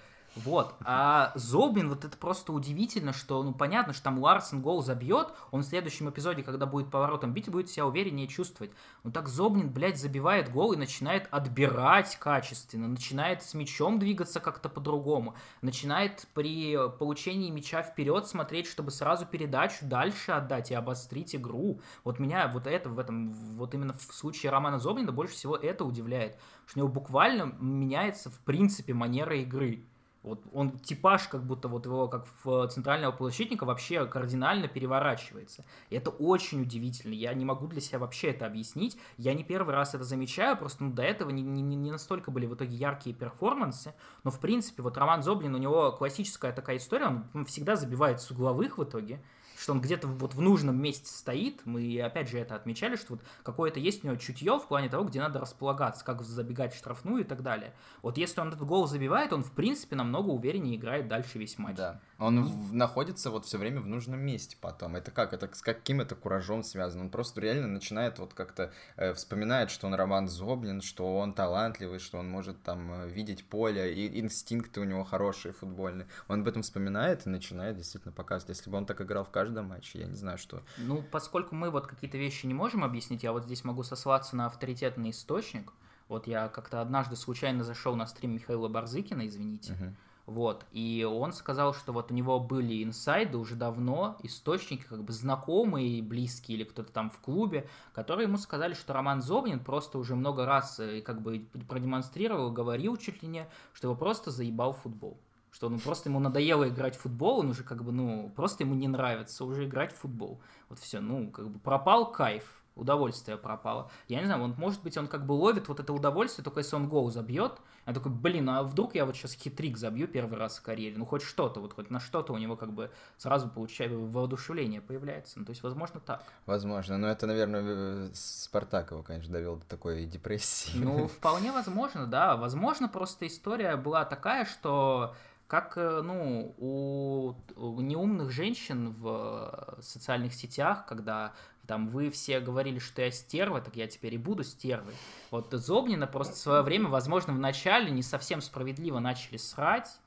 Вот. А Зобин, вот это просто удивительно, что, ну, понятно, что там Ларсон гол забьет, он в следующем эпизоде, когда будет поворотом бить, будет себя увереннее чувствовать. Ну, так Зобнин, блядь, забивает гол и начинает отбирать качественно, начинает с мячом двигаться как-то по-другому, начинает при получении мяча вперед смотреть, чтобы сразу передачу дальше отдать и обострить игру. Вот меня вот это в этом, вот именно в случае Романа Зобнина больше всего это удивляет, что у него буквально меняется в принципе манера игры. Вот он типаж, как будто вот его, как в центрального полузащитника, вообще кардинально переворачивается. И это очень удивительно. Я не могу для себя вообще это объяснить. Я не первый раз это замечаю, просто ну, до этого не, не, не настолько были в итоге яркие перформансы. Но, в принципе, вот Роман Зоблин, у него классическая такая история, он всегда забивает с угловых в итоге, что он где-то вот в нужном месте стоит. Мы опять же это отмечали, что вот какое-то есть у него чутье в плане того, где надо располагаться, как забегать в штрафную и так далее. Вот если он этот гол забивает, он в принципе намного увереннее играет дальше весь матч. Да. Он в, находится вот все время в нужном месте потом. Это как? Это с каким это куражом связано? Он просто реально начинает вот как-то э, вспоминает, что он Роман Зоблин, что он талантливый, что он может там э, видеть поле, и инстинкты у него хорошие футбольные. Он об этом вспоминает и начинает действительно показывать. Если бы он так играл в каждом матче, я не знаю, что... Ну, поскольку мы вот какие-то вещи не можем объяснить, я вот здесь могу сослаться на авторитетный источник. Вот я как-то однажды случайно зашел на стрим Михаила Барзыкина, извините. Uh-huh вот, и он сказал, что вот у него были инсайды уже давно, источники как бы знакомые, близкие или кто-то там в клубе, которые ему сказали, что Роман Зобнин просто уже много раз э, как бы продемонстрировал, говорил чуть ли не, что его просто заебал футбол. Что он просто ему надоело играть в футбол, он уже как бы, ну, просто ему не нравится уже играть в футбол. Вот все, ну, как бы пропал кайф удовольствие пропало. Я не знаю, он, может быть, он как бы ловит вот это удовольствие, только если он гол забьет. Я такой, блин, а вдруг я вот сейчас хитрик забью первый раз в карьере? Ну, хоть что-то, вот хоть на что-то у него как бы сразу получает воодушевление появляется. Ну, то есть, возможно, так. Возможно, но это, наверное, Спартак его, конечно, довел до такой депрессии. Ну, вполне возможно, да. Возможно, просто история была такая, что как э, ну, у, неумных женщин в социальных сетях, когда там вы все говорили, что я стерва, так я теперь и буду стервой. Вот Зобнина просто в свое время, возможно, в начале не совсем справедливо начали срать,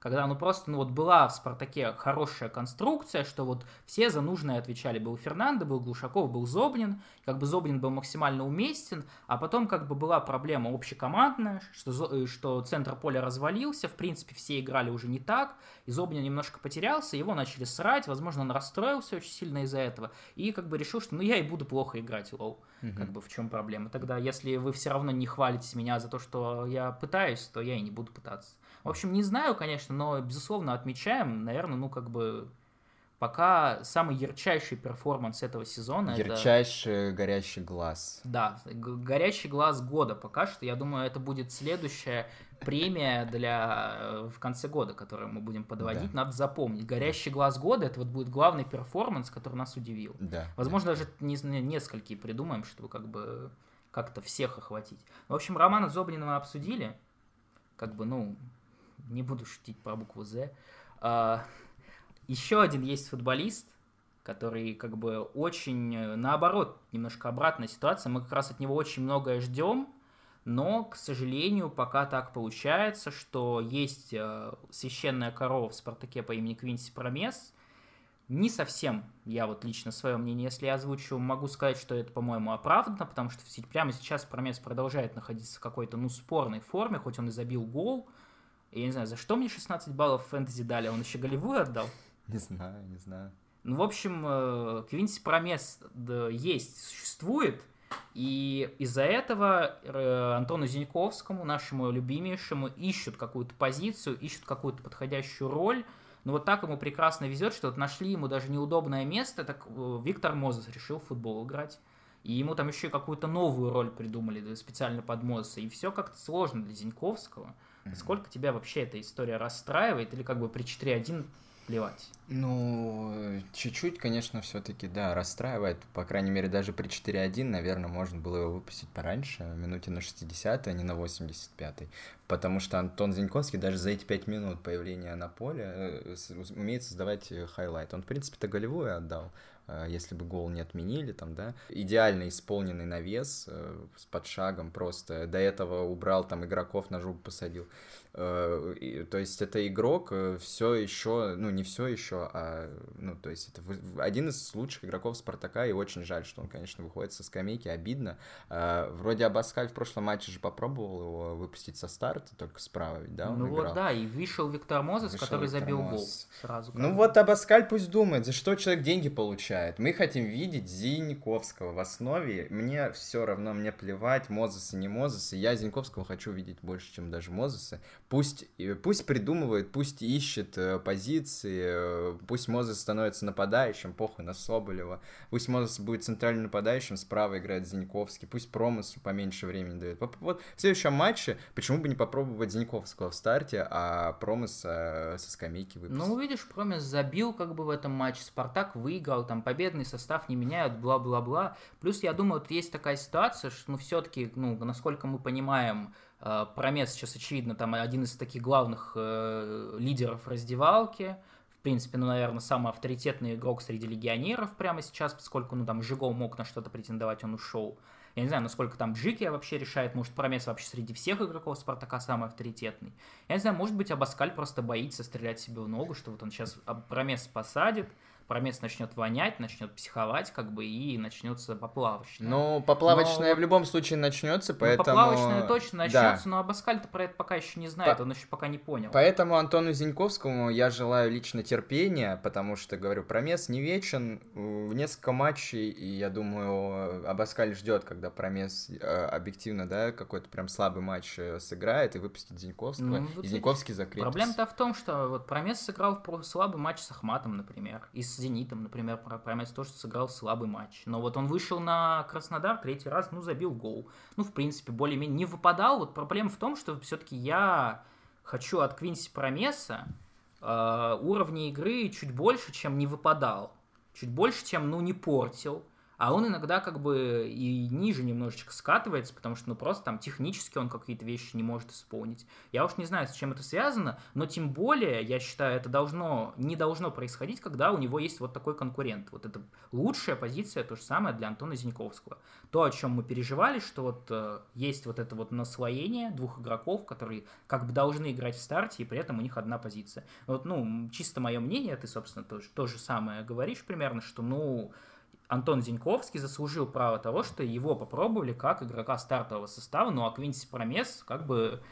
когда ну просто ну вот была в Спартаке хорошая конструкция, что вот все за нужное отвечали. Был Фернандо, был Глушаков, был Зобнин, как бы Зобнин был максимально уместен, а потом как бы была проблема общекомандная, что, э, что центр поля развалился, в принципе все играли уже не так, и Зобнин немножко потерялся, его начали срать, возможно он расстроился очень сильно из-за этого, и как бы решил, что ну я и буду плохо играть, lol. Угу. Как бы в чем проблема? Тогда если вы все равно не хвалите меня за то, что я пытаюсь, то я и не буду пытаться. В общем, не знаю, конечно, но, безусловно, отмечаем, наверное, ну, как бы, пока самый ярчайший перформанс этого сезона. Ярчайший это... горящий глаз. Да, горящий глаз года пока что. Я думаю, это будет следующая премия для э, в конце года, которую мы будем подводить. Да. Надо запомнить. Горящий глаз года это вот будет главный перформанс, который нас удивил. Да. Возможно, да. даже не, несколько придумаем, чтобы как бы как-то всех охватить. В общем, Романа Зобнина мы обсудили. Как бы, ну, не буду шутить про букву «З». А, еще один есть футболист, который как бы очень, наоборот, немножко обратная ситуация. Мы как раз от него очень многое ждем, но, к сожалению, пока так получается, что есть э, священная корова в «Спартаке» по имени Квинси Промес. Не совсем, я вот лично свое мнение, если я озвучу, могу сказать, что это, по-моему, оправдано, потому что прямо сейчас Промес продолжает находиться в какой-то, ну, спорной форме, хоть он и забил гол, я не знаю, за что мне 16 баллов фэнтези дали? Он еще голевую отдал? Не знаю, не знаю. Ну, в общем, э, Квинси Промес есть, существует, и из-за этого э, Антону Зиньковскому, нашему любимейшему, ищут какую-то позицию, ищут какую-то подходящую роль. Но вот так ему прекрасно везет, что вот нашли ему даже неудобное место, так э, Виктор Мозес решил в футбол играть. И ему там еще какую-то новую роль придумали специально под Мозеса. И все как-то сложно для Зиньковского. Сколько тебя вообще эта история расстраивает, или как бы при 4-1 плевать? Ну, чуть-чуть, конечно, все-таки, да, расстраивает. По крайней мере, даже при 4-1, наверное, можно было его выпустить пораньше, минуте на 60 а не на 85-й. Потому что Антон Зиньковский даже за эти 5 минут появления на поле э, умеет создавать э, highlight. Он, в принципе-то, голевую отдал. Э, если бы гол не отменили, там, да, идеально исполненный навес с подшагом просто, до этого убрал там игроков, на жопу посадил. То есть это игрок все еще, ну не все еще, а ну то есть это один из лучших игроков Спартака и очень жаль, что он, конечно, выходит со скамейки, обидно. Вроде Абаскаль в прошлом матче же попробовал его выпустить со старта, только справа, ведь, да? ну вот да, и вышел Виктор Мозес, вышел который Виктор забил Мозес. гол сразу. Ну вот Абаскаль пусть думает, за что человек деньги получает. Мы хотим видеть Зиньковского в основе. Мне все равно, мне плевать, Мозесы, не Мозесы. Я Зиньковского хочу видеть больше, чем даже Мозесы. Пусть, пусть придумывает, пусть ищет э, позиции, э, пусть Мозес становится нападающим, похуй на Соболева. Пусть Мозес будет центральным нападающим, справа играет Зиньковский. Пусть Промысу поменьше времени дает. Вот в следующем матче почему бы не попробовать Зиньковского в старте, а Промыса со скамейки выпустить? Ну, видишь, Промыс забил как бы в этом матче, Спартак выиграл, там победный состав не меняют, бла-бла-бла. Плюс, я думаю, вот есть такая ситуация, что, ну, все-таки, ну, насколько мы понимаем, э, Промес сейчас, очевидно, там один из таких главных э, лидеров раздевалки, в принципе, ну, наверное, самый авторитетный игрок среди легионеров прямо сейчас, поскольку, ну, там, Жигол мог на что-то претендовать, он ушел. Я не знаю, насколько там Джики вообще решает, может, Промес вообще среди всех игроков Спартака самый авторитетный. Я не знаю, может быть, Абаскаль просто боится стрелять себе в ногу, что вот он сейчас Промес посадит, промес начнет вонять, начнет психовать, как бы, и начнется поплавочная. Ну, поплавочная но... в любом случае начнется, ну, поэтому... Ну, поплавочная точно начнется, да. но Абаскаль-то про это пока еще не знает, По... он еще пока не понял. Поэтому Антону Зиньковскому я желаю лично терпения, потому что, говорю, промес не вечен, в несколько матчей, и я думаю, Абаскаль ждет, когда промес э, объективно, да, какой-то прям слабый матч э, сыграет и выпустит Зиньковского, ну, вот и Зиньковский закрепится. Проблема-то в том, что вот промес сыграл слабый матч с Ахматом, например, и с «Зенитом», например, Промес тоже сыграл слабый матч. Но вот он вышел на Краснодар третий раз, ну, забил гол. Ну, в принципе, более-менее не выпадал. Вот проблема в том, что все-таки я хочу от Квинси Промеса э, уровня игры чуть больше, чем не выпадал. Чуть больше, чем, ну, не портил а он иногда как бы и ниже немножечко скатывается, потому что, ну, просто там технически он какие-то вещи не может исполнить. Я уж не знаю, с чем это связано, но тем более, я считаю, это должно, не должно происходить, когда у него есть вот такой конкурент. Вот это лучшая позиция, то же самое для Антона Зиньковского. То, о чем мы переживали, что вот э, есть вот это вот наслоение двух игроков, которые как бы должны играть в старте, и при этом у них одна позиция. Вот, ну, чисто мое мнение, ты, собственно, тоже то же самое говоришь примерно, что, ну, Антон Зиньковский заслужил право того, что его попробовали как игрока стартового состава, ну а Квинси Промес как бы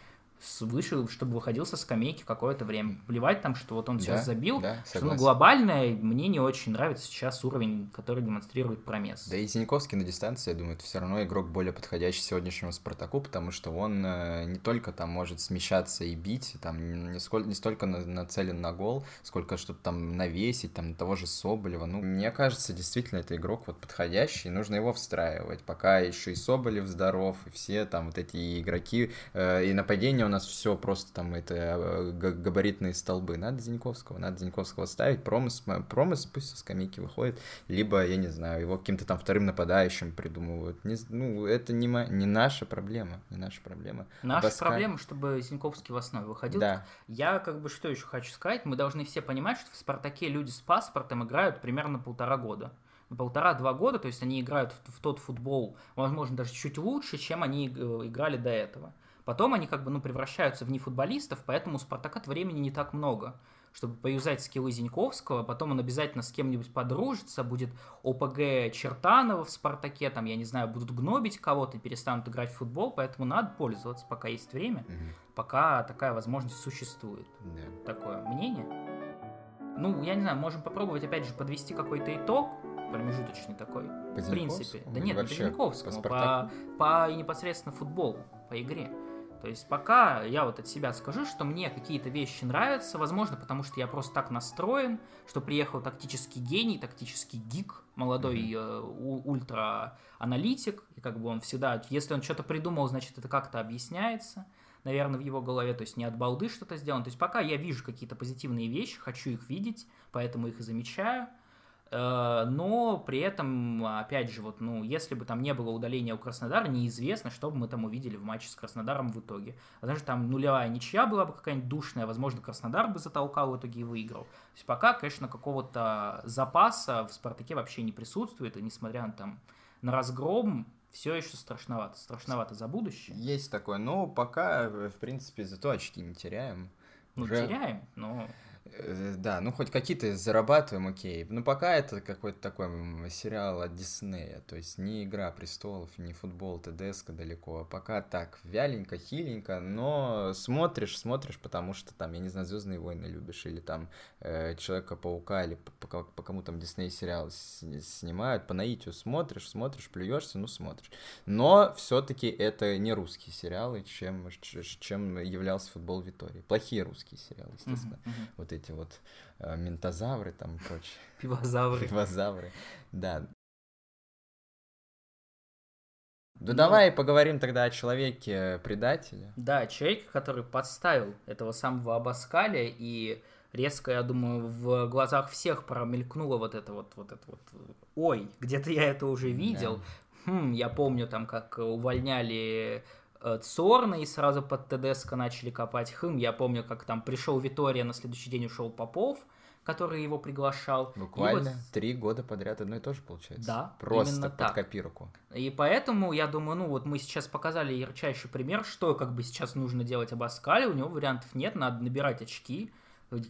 вышел, чтобы выходил со скамейки какое-то время. Плевать там, что вот он сейчас да, забил. Да, что, ну, глобальное, мне не очень нравится сейчас уровень, который демонстрирует Промес. Да и Зиньковский на дистанции, я думаю, это все равно игрок более подходящий сегодняшнему Спартаку, потому что он э, не только там может смещаться и бить, там не, сколь, не столько на, нацелен на гол, сколько что-то там навесить, там того же Соболева. Ну, мне кажется, действительно, это игрок вот подходящий, нужно его встраивать, пока еще и Соболев здоров, и все там вот эти игроки, э, и нападение у нас все просто там это э, габаритные столбы. Надо Зиньковского, надо Зиньковского ставить, промыс, промыс пусть со скамейки выходит, либо, я не знаю, его каким-то там вторым нападающим придумывают. Не, ну, это не, не наша проблема, не наша проблема. Наша Баска... проблема, чтобы Зиньковский в основе выходил. Да. Я как бы что еще хочу сказать, мы должны все понимать, что в «Спартаке» люди с паспортом играют примерно полтора года полтора-два года, то есть они играют в, в тот футбол, возможно, даже чуть лучше, чем они э, играли до этого. Потом они как бы, ну, превращаются в нефутболистов, поэтому у Спартака времени не так много чтобы поюзать скиллы Зиньковского, потом он обязательно с кем-нибудь подружится, будет ОПГ Чертанова в «Спартаке», там, я не знаю, будут гнобить кого-то и перестанут играть в футбол, поэтому надо пользоваться, пока есть время, угу. пока такая возможность существует. Да. Такое мнение. Ну, я не знаю, можем попробовать, опять же, подвести какой-то итог, промежуточный такой. По в принципе. Да нет, по Зиньковскому, по, по, по непосредственно футболу, по игре. То есть пока я вот от себя скажу, что мне какие-то вещи нравятся, возможно, потому что я просто так настроен, что приехал тактический гений, тактический гик, молодой э, ультра-аналитик, и как бы он всегда, если он что-то придумал, значит, это как-то объясняется, наверное, в его голове, то есть не от балды что-то сделано. То есть пока я вижу какие-то позитивные вещи, хочу их видеть, поэтому их и замечаю, но при этом, опять же, вот, ну, если бы там не было удаления у Краснодара, неизвестно, что бы мы там увидели в матче с Краснодаром в итоге. Даже там нулевая ничья была бы какая-нибудь душная, возможно, Краснодар бы затолкал в итоге и выиграл. То есть пока, конечно, какого-то запаса в Спартаке вообще не присутствует, и несмотря на там на разгром, все еще страшновато. Страшновато за будущее. Есть такое, но пока, в принципе, зато очки не теряем. Ну, Уже... теряем, но Э, да, ну хоть какие-то зарабатываем, окей. Но пока это какой-то такой сериал от Диснея. То есть не Игра престолов, не футбол, ТДСК далеко. А пока так, вяленько, хиленько, но смотришь, смотришь, потому что там, я не знаю, Звездные войны любишь, или там э, Человека-паука, или по, по, по кому там Дисней сериал снимают, по наитию смотришь, смотришь, плюешься, ну смотришь. Но все-таки это не русские сериалы, чем, чем являлся футбол Витории. Плохие русские сериалы, естественно. Uh-huh, uh-huh. Вот эти вот э, ментозавры там и прочее. Пивозавры. Пивозавры, да. Да ну, давай поговорим тогда о человеке-предателе. Да, человек, который подставил этого самого Абаскаля, и резко, я думаю, в глазах всех промелькнуло вот это вот, вот это вот, ой, где-то я это уже видел. Да. Хм, я помню там, как увольняли Цорна и сразу под ТДСК начали копать. Хм, я помню, как там пришел Витория, на следующий день ушел Попов, который его приглашал. Буквально вот... три года подряд одно и то же получается. Да, Просто именно под так. копирку. И поэтому, я думаю, ну вот мы сейчас показали ярчайший пример, что как бы сейчас нужно делать Абаскале, у него вариантов нет, надо набирать очки,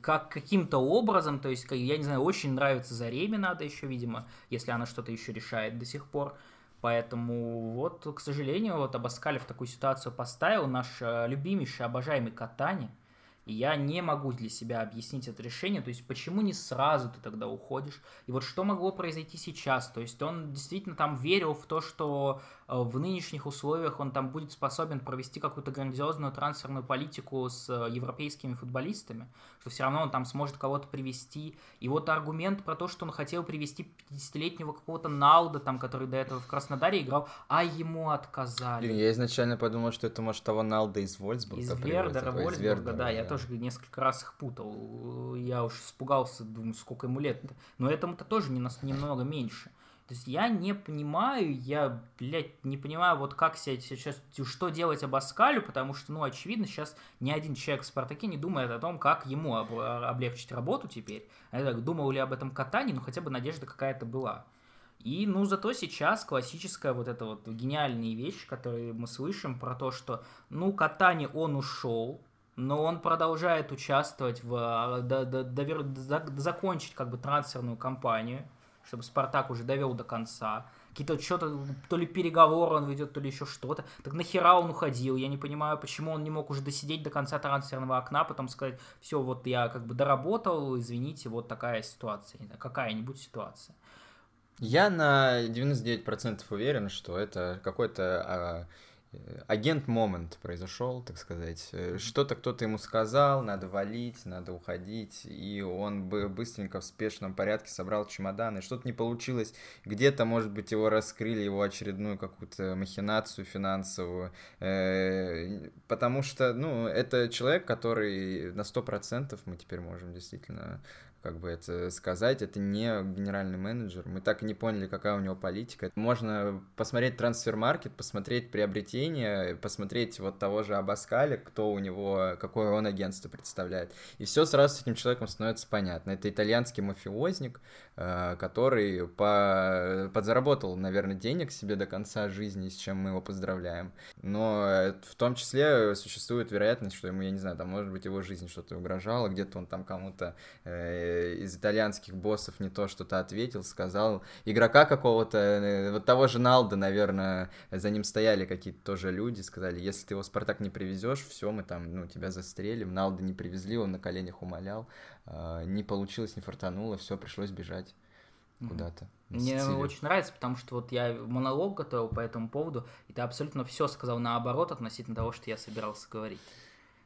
как каким-то образом, то есть, я не знаю, очень нравится Зареме надо еще, видимо, если она что-то еще решает до сих пор. Поэтому вот, к сожалению, вот Абаскалев такую ситуацию поставил наш э, любимейший, обожаемый Катани – и я не могу для себя объяснить это решение, то есть почему не сразу ты тогда уходишь. И вот что могло произойти сейчас, то есть он действительно там верил в то, что в нынешних условиях он там будет способен провести какую-то грандиозную трансферную политику с э, европейскими футболистами, что все равно он там сможет кого-то привести. И вот аргумент про то, что он хотел привести 50-летнего какого-то Налда, там, который до этого в Краснодаре играл, а ему отказали. Я изначально подумал, что это может того Налда из Вольсбурга. Из Вердера, Вольсбурга, да, я тоже несколько раз их путал. Я уж испугался, думаю, сколько ему лет. Но этому-то тоже не, немного меньше. То есть я не понимаю, я, блядь, не понимаю, вот как сейчас, что делать Абаскалю, потому что, ну, очевидно, сейчас ни один человек в Спартаке не думает о том, как ему об, облегчить работу теперь. Я так, думал ли об этом катании, но хотя бы надежда какая-то была. И, ну, зато сейчас классическая вот эта вот гениальная вещь, которую мы слышим про то, что, ну, Катани он ушел, но он продолжает участвовать в а, до, до, до, до, закончить как бы трансферную кампанию, чтобы Спартак уже довел до конца. Какие-то что-то, то ли переговоры он ведет, то ли еще что-то. Так нахера он уходил? Я не понимаю, почему он не мог уже досидеть до конца трансферного окна, потом сказать, все, вот я как бы доработал, извините, вот такая ситуация, какая-нибудь ситуация. Я на 99% уверен, что это какой-то а, Э, агент-момент произошел, так сказать. Э, что-то кто-то ему сказал, надо валить, надо уходить, и он бы быстренько в спешном порядке собрал чемоданы. Что-то не получилось, где-то, может быть, его раскрыли, его очередную какую-то махинацию финансовую, э, потому что, ну, это человек, который на 100% мы теперь можем действительно как бы это сказать, это не генеральный менеджер. Мы так и не поняли, какая у него политика. Можно посмотреть трансфер-маркет, посмотреть приобретение, посмотреть вот того же Абаскаля, кто у него, какое он агентство представляет. И все сразу с этим человеком становится понятно. Это итальянский мафиозник, э, который по... подзаработал, наверное, денег себе до конца жизни, с чем мы его поздравляем. Но в том числе существует вероятность, что ему, я не знаю, там, может быть, его жизнь что-то угрожало, где-то он там кому-то э, из итальянских боссов не то что-то ответил, сказал. Игрока какого-то, э, вот того же Налда, наверное, за ним стояли какие-то тоже люди, сказали, если ты его в Спартак не привезешь, все, мы там, ну, тебя застрелим. Налда не привезли, он на коленях умолял. А, не получилось, не фартануло, все, пришлось бежать куда-то. Мне Сицилию. очень нравится, потому что вот я монолог готовил по этому поводу, и ты абсолютно все сказал наоборот относительно того, что я собирался говорить.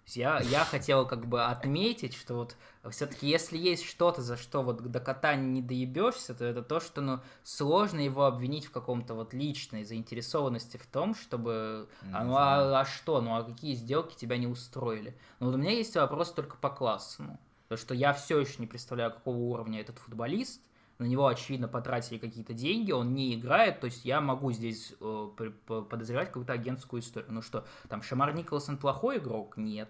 Я, я хотел как бы отметить, что вот все-таки если есть что-то, за что вот до кота не доебешься, то это то, что ну, сложно его обвинить в каком-то вот личной заинтересованности в том, чтобы... А, ну а, а что? Ну а какие сделки тебя не устроили? Ну вот у меня есть вопрос только по классу. Ну, то, что я все еще не представляю, какого уровня этот футболист, на него, очевидно, потратили какие-то деньги, он не играет, то есть я могу здесь э, подозревать какую-то агентскую историю. Ну что, там Шамар Николсон плохой игрок? Нет.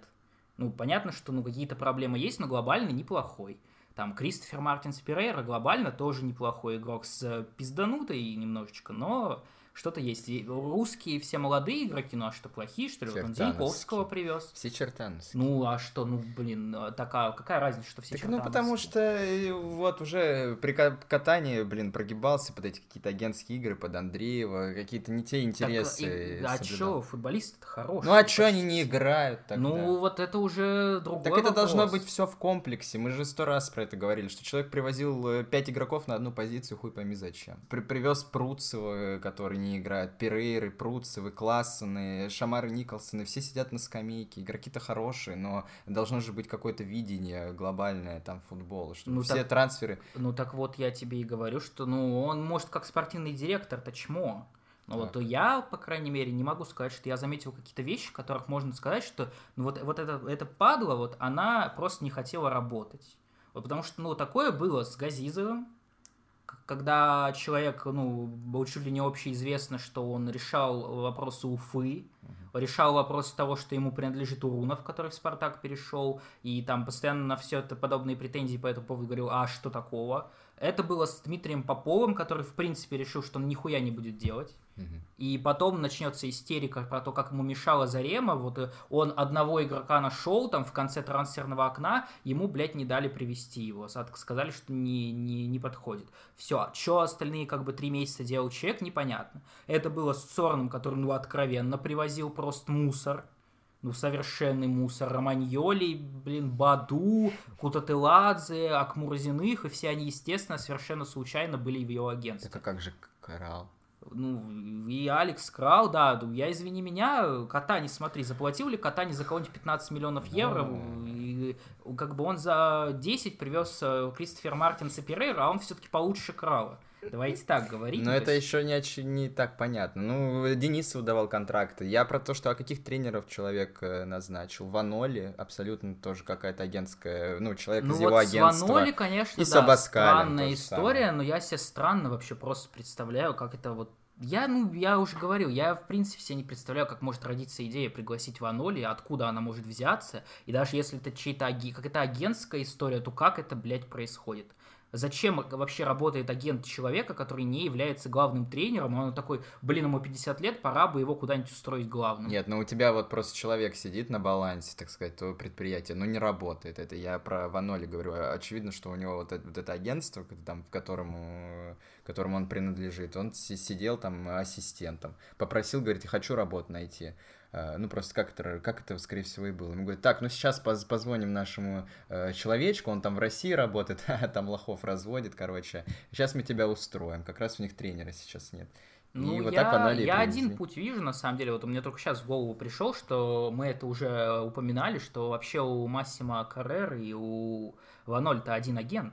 Ну, понятно, что ну, какие-то проблемы есть, но глобально неплохой. Там Кристофер Мартинс Перейра глобально тоже неплохой игрок с пизданутой немножечко, но что-то есть. И русские все молодые игроки, ну а что, плохие, что ли? Вот он Зельковского привез. Все чертановские. Ну, а что, ну, блин, такая, какая разница, что все так, Ну, потому что э, вот уже при катании, блин, прогибался под эти какие-то агентские игры, под Андреева, какие-то не те интересы. Так, и, а что, футболисты хорошие. Ну, а что они не играют тогда? Ну, вот это уже другой Так это должно быть все в комплексе. Мы же сто раз про это говорили, что человек привозил э, пять игроков на одну позицию, хуй пойми зачем. При привез Пруцева, который не играет, Перейры, Пруцевы, Классены, Шамары Николсоны, все сидят на скамейке. Игроки-то хорошие, но должно же быть какое-то видение глобальное там футбола, чтобы ну, все так, трансферы... Ну так вот я тебе и говорю, что ну он может как спортивный директор-то чмо. Но вот я, по крайней мере, не могу сказать, что я заметил какие-то вещи, которых можно сказать, что ну, вот, вот это, это падла, вот она просто не хотела работать. Вот потому что, ну, такое было с Газизовым, когда человек, ну, был чуть ли не общеизвестно, что он решал вопросы Уфы, uh-huh. решал вопросы того, что ему принадлежит Урунов, который в Спартак перешел, и там постоянно на все это подобные претензии по этому поводу говорил, а что такого? Это было с Дмитрием Поповым, который, в принципе, решил, что он нихуя не будет делать. И потом начнется истерика про то, как ему мешала Зарема. Вот э, он одного игрока нашел там в конце трансферного окна, ему, блядь, не дали привести его. Сказали, что не, не, не подходит. Все. Что остальные как бы три месяца делал человек, непонятно. Это было с Цорном, который, ну, откровенно привозил просто мусор. Ну, совершенный мусор. Романьоли, блин, Баду, Кутателадзе, Акмурзиных, и все они, естественно, совершенно случайно были в его агентстве. Это как же Коралл? Ну, и Алекс Крау, да, я, извини меня, кота не смотри, заплатил ли кота не за кого-нибудь 15 миллионов евро, и как бы он за 10 привез э, Кристофер Мартинс и Перейра, а он все-таки получше Краула. Давайте так говорить. Но это есть... еще не, не так понятно. Ну, Денисову давал контракты. Я про то, что о каких тренеров человек э, назначил. Ваноли абсолютно тоже какая-то агентская, ну, человек ну, из вот его агентства. Ваноли, конечно, и да, странная история, самое. но я себе странно вообще просто представляю, как это вот я, ну, я уже говорил, я, в принципе, себе не представляю, как может родиться идея пригласить Ваноли, откуда она может взяться, и даже если это чьи-то, как это агентская история, то как это, блядь, происходит? Зачем вообще работает агент человека, который не является главным тренером, он такой, блин, ему 50 лет, пора бы его куда-нибудь устроить главным. Нет, ну у тебя вот просто человек сидит на балансе, так сказать, твоего предприятия, но не работает. Это я про Ваноли говорю. Очевидно, что у него вот это, вот это агентство, там, в которому, которому он принадлежит, он сидел там ассистентом, попросил, говорит, хочу работу найти. Э, ну, просто как это, как это, скорее всего, и было. Ему говорят, так, ну, сейчас поз позвоним нашему э, человечку, он там в России работает, там лохов разводит, короче, сейчас мы тебя устроим, как раз у них тренера сейчас нет. Ну, и вот я, так я один путь вижу, на самом деле, вот у меня только сейчас в голову пришел, что мы это уже упоминали, что вообще у Массима Каррер и у Ванольта один агент.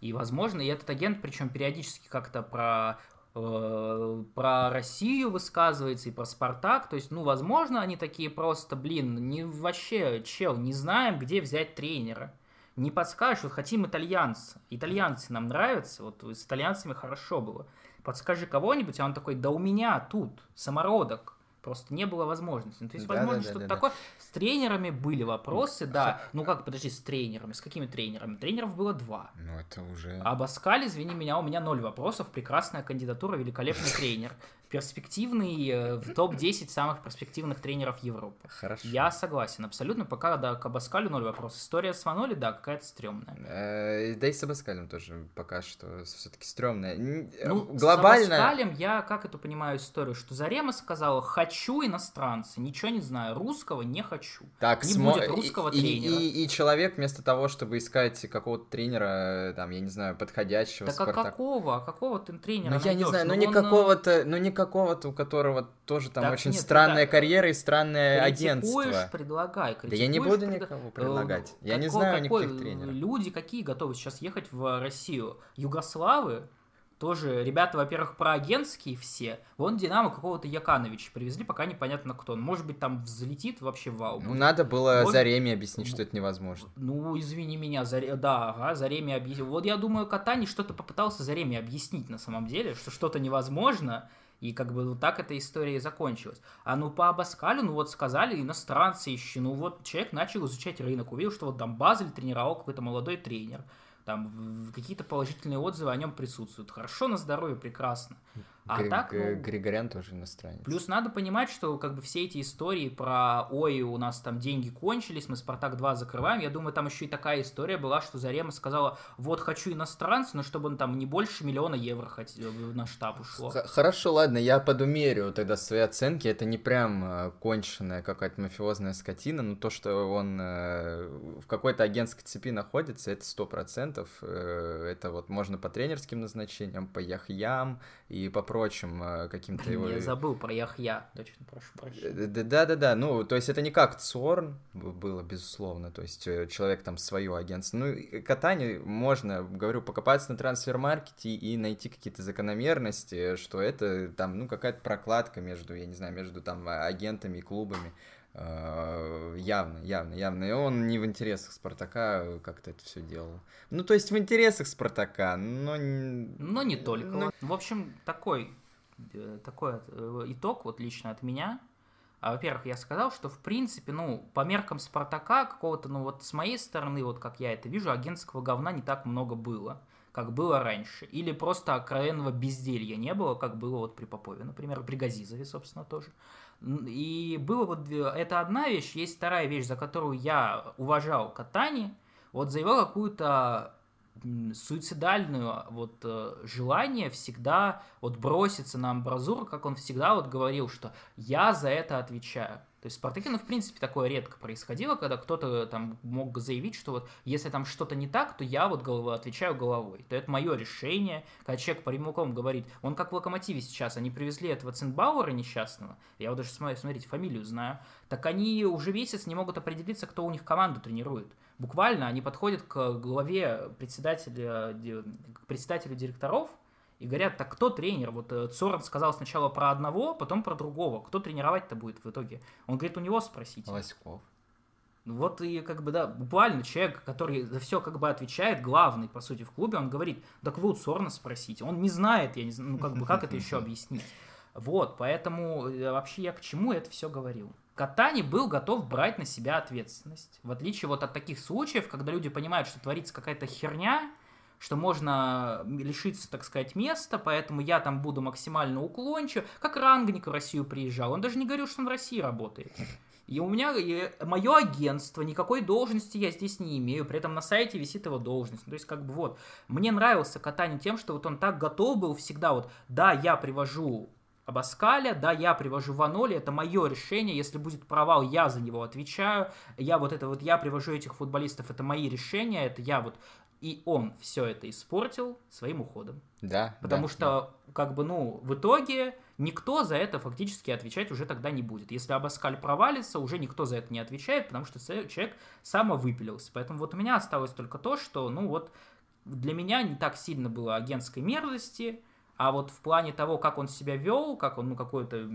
И, возможно, и этот агент, причем периодически как-то про про Россию высказывается и про Спартак. То есть, ну, возможно, они такие просто, блин, не вообще, чел, не знаем, где взять тренера. Не подскажешь, вот хотим итальянца. Итальянцы нам нравятся, вот с итальянцами хорошо было. Подскажи кого-нибудь, а он такой, да у меня тут самородок. Просто не было возможности. Ну, то есть, да, возможно, да, что-то да, такое. Да. С тренерами были вопросы, да. Ну как, подожди, с тренерами? С какими тренерами? Тренеров было два. Ну это уже... А Баскаль, извини меня, у меня ноль вопросов. Прекрасная кандидатура, великолепный тренер перспективный э, в топ-10 самых перспективных тренеров Европы. Хорошо. Я согласен, абсолютно. Пока, да, к Абаскалю ноль вопрос. История с Ваноли, да, какая-то стрёмная. Э, да и с Абаскалем тоже пока что все-таки стрёмная. Ну, Глобально... с Абаскалем я как это понимаю историю, что Зарема сказала, хочу иностранца, ничего не знаю, русского не хочу. Так, не смо... будет русского и, тренера. И, и, и человек вместо того, чтобы искать какого-то тренера, там, я не знаю, подходящего. Так Спартак... а какого? А какого ты тренера Ну, я не знаю, ну, ну не какого-то, ну не какого-то, у которого тоже там так очень нет, странная да, карьера и странное агентство. предлагай. Да я не буду пред... никого предлагать. Э, я не знаю какой, никаких тренеров. Люди какие готовы сейчас ехать в Россию? Югославы, тоже ребята, во-первых, проагентские все. Вон Динамо какого-то Якановича привезли, пока непонятно кто он. Может быть, там взлетит вообще вау. Ну, надо было Может... Зареме объяснить, что это невозможно. Ну, извини меня, Заре... да, ага, Зареме объяснил. Вот я думаю, Катани что-то попытался Зареме объяснить на самом деле, что что-то невозможно, и как бы вот так эта история и закончилась. А ну по Абаскалю, ну вот сказали, иностранцы ищи. Ну вот человек начал изучать рынок, увидел, что вот там Базель тренировал какой-то молодой тренер. Там какие-то положительные отзывы о нем присутствуют. Хорошо, на здоровье, прекрасно. А Гри- так, ну, Григорян тоже иностранец. Плюс надо понимать, что как бы все эти истории про «Ой, у нас там деньги кончились, мы «Спартак-2» закрываем», я думаю, там еще и такая история была, что Зарема сказала, вот хочу иностранца, но чтобы он там не больше миллиона евро хотел, на штаб ушло. Хорошо, ладно, я подумерю тогда свои оценки, это не прям э, конченая какая-то мафиозная скотина, но то, что он э, в какой-то агентской цепи находится, это сто процентов, э, это вот можно по тренерским назначениям, по яхьям и по прочим э, каким-то его... Я забыл про Яхья, точно, прошу прощения. Да-да-да, ну, то есть это не как Цорн было, безусловно, то есть э, человек там свое агентство. Ну, катание можно, говорю, покопаться на трансфер-маркете и найти какие-то закономерности, что это там, ну, какая-то прокладка между, я не знаю, между там агентами и клубами. Э, явно, явно, явно. И он не в интересах Спартака как-то это все делал. Ну, то есть в интересах Спартака, но... Но не только. Но... В общем, такой, э, такой э, итог вот лично от меня. А, во-первых, я сказал, что в принципе, ну, по меркам Спартака какого-то, ну, вот с моей стороны, вот как я это вижу, агентского говна не так много было, как было раньше. Или просто откровенного безделья не было, как было вот при Попове, например, при Газизове, собственно, тоже. И было вот, это одна вещь, есть вторая вещь, за которую я уважал Катани, вот за его какую-то суицидальную вот э, желание всегда вот броситься на амбразуру, как он всегда вот говорил, что я за это отвечаю. То есть в Спартаке, ну, в принципе, такое редко происходило, когда кто-то там мог заявить, что вот если там что-то не так, то я вот голову, отвечаю головой. То это мое решение. Когда человек прямиком говорит, он как в Локомотиве сейчас, они привезли этого Цинбауэра несчастного, я вот даже, смотрите, фамилию знаю, так они уже месяц не могут определиться, кто у них команду тренирует. Буквально они подходят к главе председателя, к председателю директоров, и говорят, так кто тренер? Вот э, Цорн сказал сначала про одного, потом про другого. Кто тренировать-то будет в итоге? Он говорит, у него спросите. Лоськов. Вот и как бы, да, буквально человек, который за все как бы отвечает, главный, по сути, в клубе, он говорит, так вы у Цорна спросите. Он не знает, я не знаю, ну как бы, как это еще объяснить? Вот, поэтому э, вообще я к чему это все говорил? Катани был готов брать на себя ответственность. В отличие вот от таких случаев, когда люди понимают, что творится какая-то херня, что можно лишиться, так сказать, места, поэтому я там буду максимально уклончив. Как Рангник в Россию приезжал, он даже не говорил, что он в России работает. И у меня мое агентство, никакой должности я здесь не имею, при этом на сайте висит его должность. То есть, как бы вот, мне нравился Катани тем, что вот он так готов был всегда вот, да, я привожу Абаскаля, да, я привожу Ваноли, это мое решение, если будет провал, я за него отвечаю, я вот это вот, я привожу этих футболистов, это мои решения, это я вот и он все это испортил своим уходом. Да. Потому да, что, да. как бы, ну, в итоге никто за это фактически отвечать уже тогда не будет. Если Абаскаль провалится, уже никто за это не отвечает, потому что человек самовыпилился. Поэтому вот у меня осталось только то, что, ну, вот для меня не так сильно было агентской мерзости, а вот в плане того, как он себя вел, как он, ну, какой-то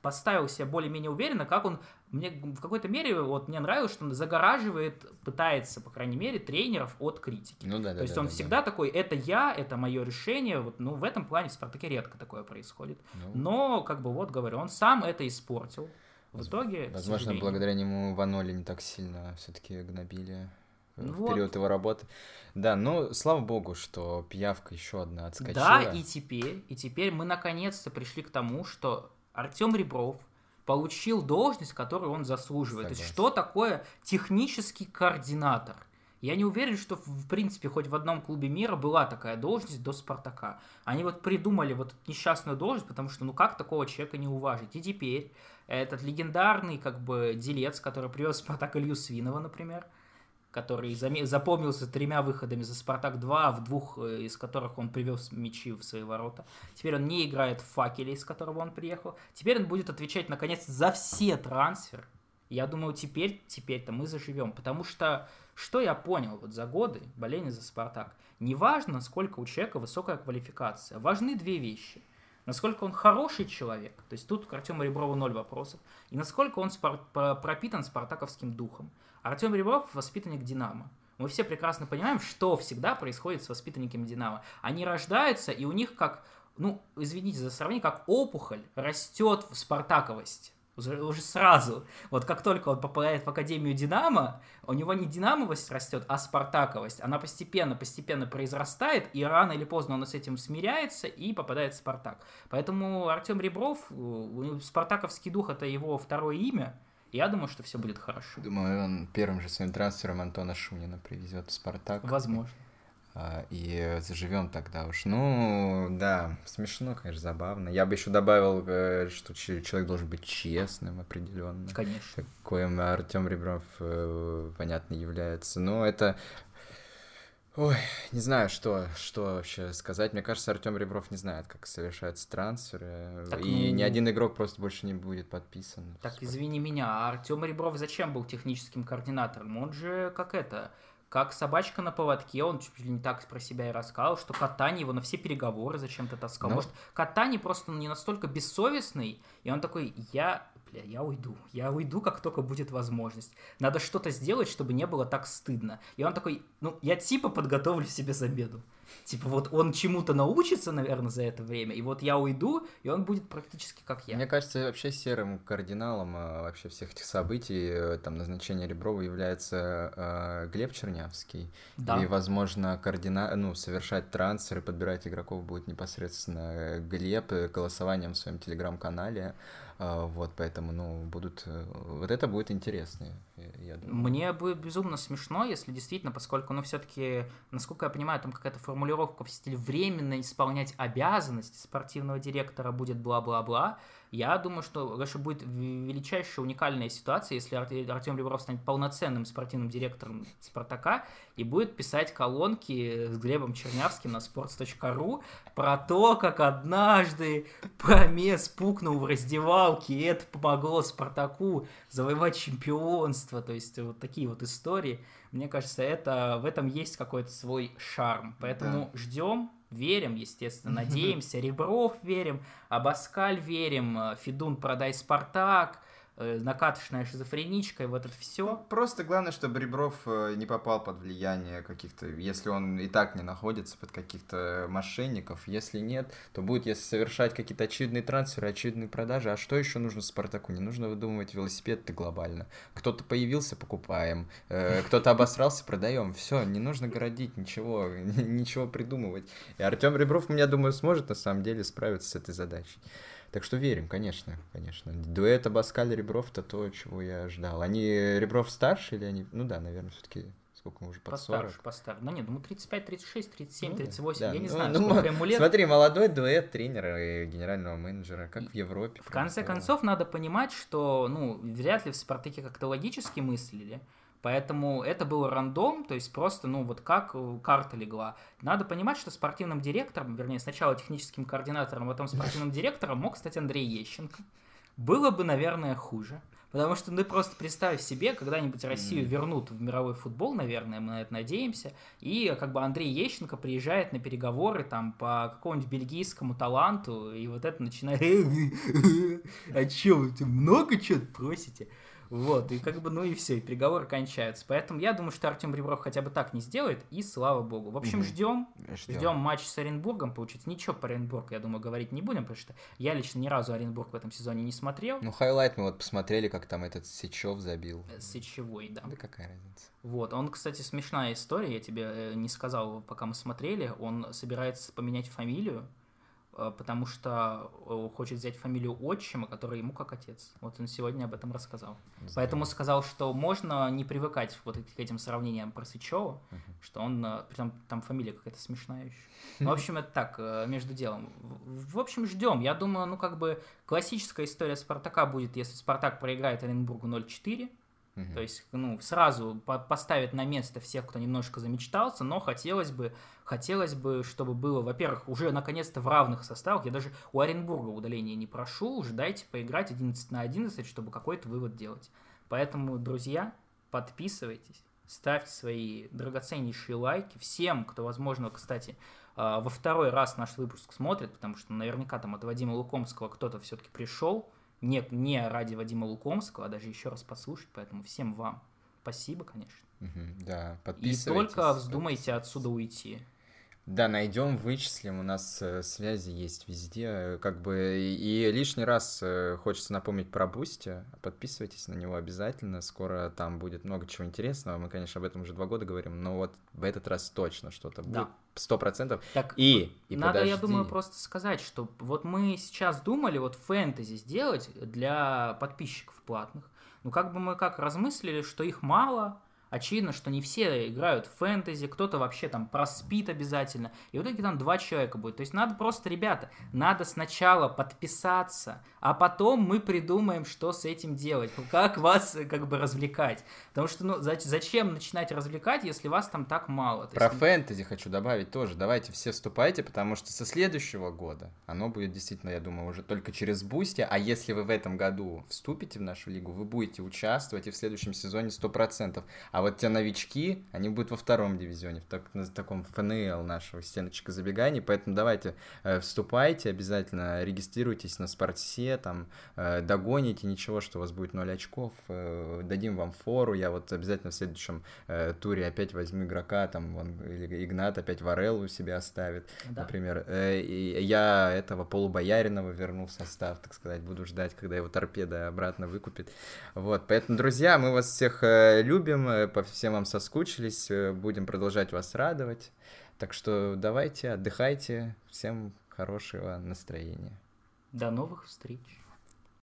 поставил себя более-менее уверенно, как он мне в какой-то мере вот мне нравилось, что он загораживает, пытается, по крайней мере, тренеров от критики. Ну да, да. То есть да, он да, всегда да. такой, это я, это мое решение. Вот, ну в этом плане в Спартаке редко такое происходит. Ну, Но как бы вот говорю, он сам это испортил. В итоге, возможно, благодаря нему Ваноли не так сильно все-таки гнобили ну в вот. период его работы. Да, ну, слава богу, что пиявка еще одна отскочила. Да, и теперь, и теперь мы наконец-то пришли к тому, что Артем Ребров получил должность, которую он заслуживает. Согласен. То есть, что такое технический координатор? Я не уверен, что, в принципе, хоть в одном клубе мира была такая должность до Спартака. Они вот придумали вот несчастную должность, потому что, ну как такого человека не уважить? И теперь этот легендарный, как бы, делец, который привез Спартак Илью Свинова, например, который запомнился тремя выходами за «Спартак-2», в двух э, из которых он привез мячи в свои ворота. Теперь он не играет в «Факеле», из которого он приехал. Теперь он будет отвечать, наконец, за все трансферы. Я думаю, теперь, теперь-то мы заживем. Потому что, что я понял вот за годы боления за «Спартак», неважно, сколько у человека высокая квалификация, важны две вещи – насколько он хороший человек, то есть тут к Артему Реброву ноль вопросов, и насколько он спор- пропитан спартаковским духом. Артем Ребров – воспитанник «Динамо». Мы все прекрасно понимаем, что всегда происходит с воспитанниками «Динамо». Они рождаются, и у них как, ну, извините за сравнение, как опухоль растет в спартаковость. Уже, сразу. Вот как только он попадает в Академию Динамо, у него не динамовость растет, а спартаковость. Она постепенно-постепенно произрастает, и рано или поздно он с этим смиряется и попадает в Спартак. Поэтому Артем Ребров, спартаковский дух это его второе имя, я думаю, что все будет хорошо. Думаю, он первым же своим трансфером Антона Шунина привезет в Спартак. Возможно. А, и заживем тогда уж. Ну, да, смешно, конечно, забавно. Я бы еще добавил, э, что человек должен быть честным определенно. Конечно. Коим Артем Ребров, э, понятно, является. Но это Ой, не знаю, что, что вообще сказать. Мне кажется, Артем Ребров не знает, как совершаются трансферы. Так, и ну... ни один игрок просто больше не будет подписан. Так, извини меня, а Артем Ребров зачем был техническим координатором? Он же как это как собачка на поводке, он чуть ли не так про себя и рассказал, что Катани его на все переговоры зачем-то таскал. Ну... Может, Катани просто не настолько бессовестный, и он такой, я, бля, я уйду, я уйду, как только будет возможность. Надо что-то сделать, чтобы не было так стыдно. И он такой, ну, я типа подготовлю себе замену. Типа вот он чему-то научится, наверное, за это время, и вот я уйду, и он будет практически как я. Мне кажется, вообще серым кардиналом а, вообще всех этих событий, э, там, назначения Реброва является э, Глеб Чернявский. Да. И, возможно, кардина... ну, совершать трансферы, подбирать игроков будет непосредственно Глеб э, голосованием в своем телеграм-канале. А, вот, поэтому, ну, будут... Э, вот это будет интересно, я думаю. Мне будет безумно смешно, если действительно, поскольку, ну, все таки насколько я понимаю, там какая-то формулировка в стиле временно исполнять обязанности спортивного директора будет бла-бла-бла, я думаю, что конечно, будет величайшая уникальная ситуация, если Артем Ребров станет полноценным спортивным директором «Спартака» и будет писать колонки с Глебом Чернявским на sports.ru про то, как однажды Промес пукнул в раздевалке, и это помогло «Спартаку» завоевать чемпионство. То есть вот такие вот истории. Мне кажется, это, в этом есть какой-то свой шарм. Поэтому да. ждем верим, естественно, надеемся, Ребров верим, Абаскаль верим, э, Федун продай Спартак, накаточная шизофреничка и вот это все. Просто главное, чтобы Ребров э, не попал под влияние каких-то, если он и так не находится под каких-то мошенников, если нет, то будет, если совершать какие-то очевидные трансферы, очевидные продажи, а что еще нужно Спартаку? Не нужно выдумывать велосипед-то глобально. Кто-то появился, покупаем, э, кто-то обосрался, продаем. Все, не нужно городить, ничего, ничего придумывать. И Артем Ребров, я думаю, сможет на самом деле справиться с этой задачей. Так что верим, конечно, конечно. Дуэт Абаскаль Ребров это то, чего я ждал. Они Ребров старше или они... Ну да, наверное, все-таки сколько уже под постарше, 40? Постарше, Ну нет, думаю, 35, 36, 37, ну, 38, да. я не ну, знаю, ну, сколько ему лет. Смотри, молодой дуэт тренера и генерального менеджера, как в Европе. В конце концов, надо понимать, что, ну, вряд ли в Спартаке как-то логически мыслили. Поэтому это был рандом, то есть просто, ну, вот как э, карта легла. Надо понимать, что спортивным директором, вернее, сначала техническим координатором, а потом спортивным директором мог стать Андрей Ещенко. Было бы, наверное, хуже. Потому что, ну, просто представь себе, когда-нибудь Россию вернут в мировой футбол, наверное, мы на это надеемся, и как бы Андрей Ещенко приезжает на переговоры там по какому-нибудь бельгийскому таланту, и вот это начинает... А чё, вы много чего просите? Вот, и как бы, ну и все, и переговоры кончаются. Поэтому я думаю, что Артем Ребров хотя бы так не сделает, и слава богу. В общем, ждем, ждем матч с Оренбургом, получится. Ничего по Оренбургу, я думаю, говорить не будем, потому что я лично ни разу Оренбург в этом сезоне не смотрел. Ну, highlight мы вот посмотрели, как там этот Сечев забил. Э, Сечевой, да. Да какая разница. Вот, он, кстати, смешная история, я тебе э, не сказал, пока мы смотрели, он собирается поменять фамилию, потому что э, хочет взять фамилию отчима, который ему как отец. Вот он сегодня об этом рассказал. Здорово. Поэтому сказал, что можно не привыкать вот к этим сравнениям про Сычева, uh-huh. что он, э, прям там фамилия какая-то смешная еще. Ну, в общем, это так, между делом. В общем, ждем. Я думаю, ну, как бы классическая история Спартака будет, если Спартак проиграет Оренбургу 0-4, Угу. То есть, ну, сразу по поставить на место всех, кто немножко замечтался, но хотелось бы, хотелось бы, чтобы было, во-первых, уже наконец-то в равных составах. Я даже у Оренбурга удаления не прошу, уже дайте поиграть 11 на 11, чтобы какой-то вывод делать. Поэтому, друзья, подписывайтесь, ставьте свои драгоценнейшие лайки. Всем, кто, возможно, кстати, а, во второй раз наш выпуск смотрит, потому что наверняка там от Вадима Лукомского кто-то все-таки пришел, не, не ради Вадима Лукомского, а даже еще раз послушать, поэтому всем вам спасибо, конечно. Угу, да, подписывайтесь. И только вздумайте отсюда уйти. Да, найдем, вычислим, у нас э, связи есть везде, как бы, и лишний раз э, хочется напомнить про Boosty, подписывайтесь на него обязательно, скоро там будет много чего интересного, мы, конечно, об этом уже два года говорим, но вот в этот раз точно что-то будет, да. сто процентов. Так, и, и надо, подожди. я думаю, просто сказать, что вот мы сейчас думали вот фэнтези сделать для подписчиков платных, ну как бы мы как размыслили, что их мало, очевидно, что не все играют в фэнтези, кто-то вообще там проспит обязательно, и в итоге там два человека будет. То есть надо просто, ребята, надо сначала подписаться, а потом мы придумаем, что с этим делать, как вас как бы развлекать. Потому что, ну, зачем начинать развлекать, если вас там так мало? То Про есть... фэнтези хочу добавить тоже. Давайте все вступайте, потому что со следующего года оно будет действительно, я думаю, уже только через Boosty, а если вы в этом году вступите в нашу лигу, вы будете участвовать и в следующем сезоне 100%. А вот те новички, они будут во втором дивизионе, в, так, в таком ФНЛ нашего стеночка забеганий, поэтому давайте э, вступайте, обязательно регистрируйтесь на спортсе, там, э, догоните, ничего, что у вас будет 0 очков, э, дадим вам фору, я вот обязательно в следующем э, туре опять возьму игрока, там, вон, или Игнат опять Варел у себя оставит, да. например, э, и я этого полубояринова верну в состав, так сказать, буду ждать, когда его торпеда обратно выкупит, вот, поэтому, друзья, мы вас всех э, любим, по всем вам соскучились, э, будем продолжать вас радовать. Так что давайте, отдыхайте, всем хорошего настроения. До новых встреч.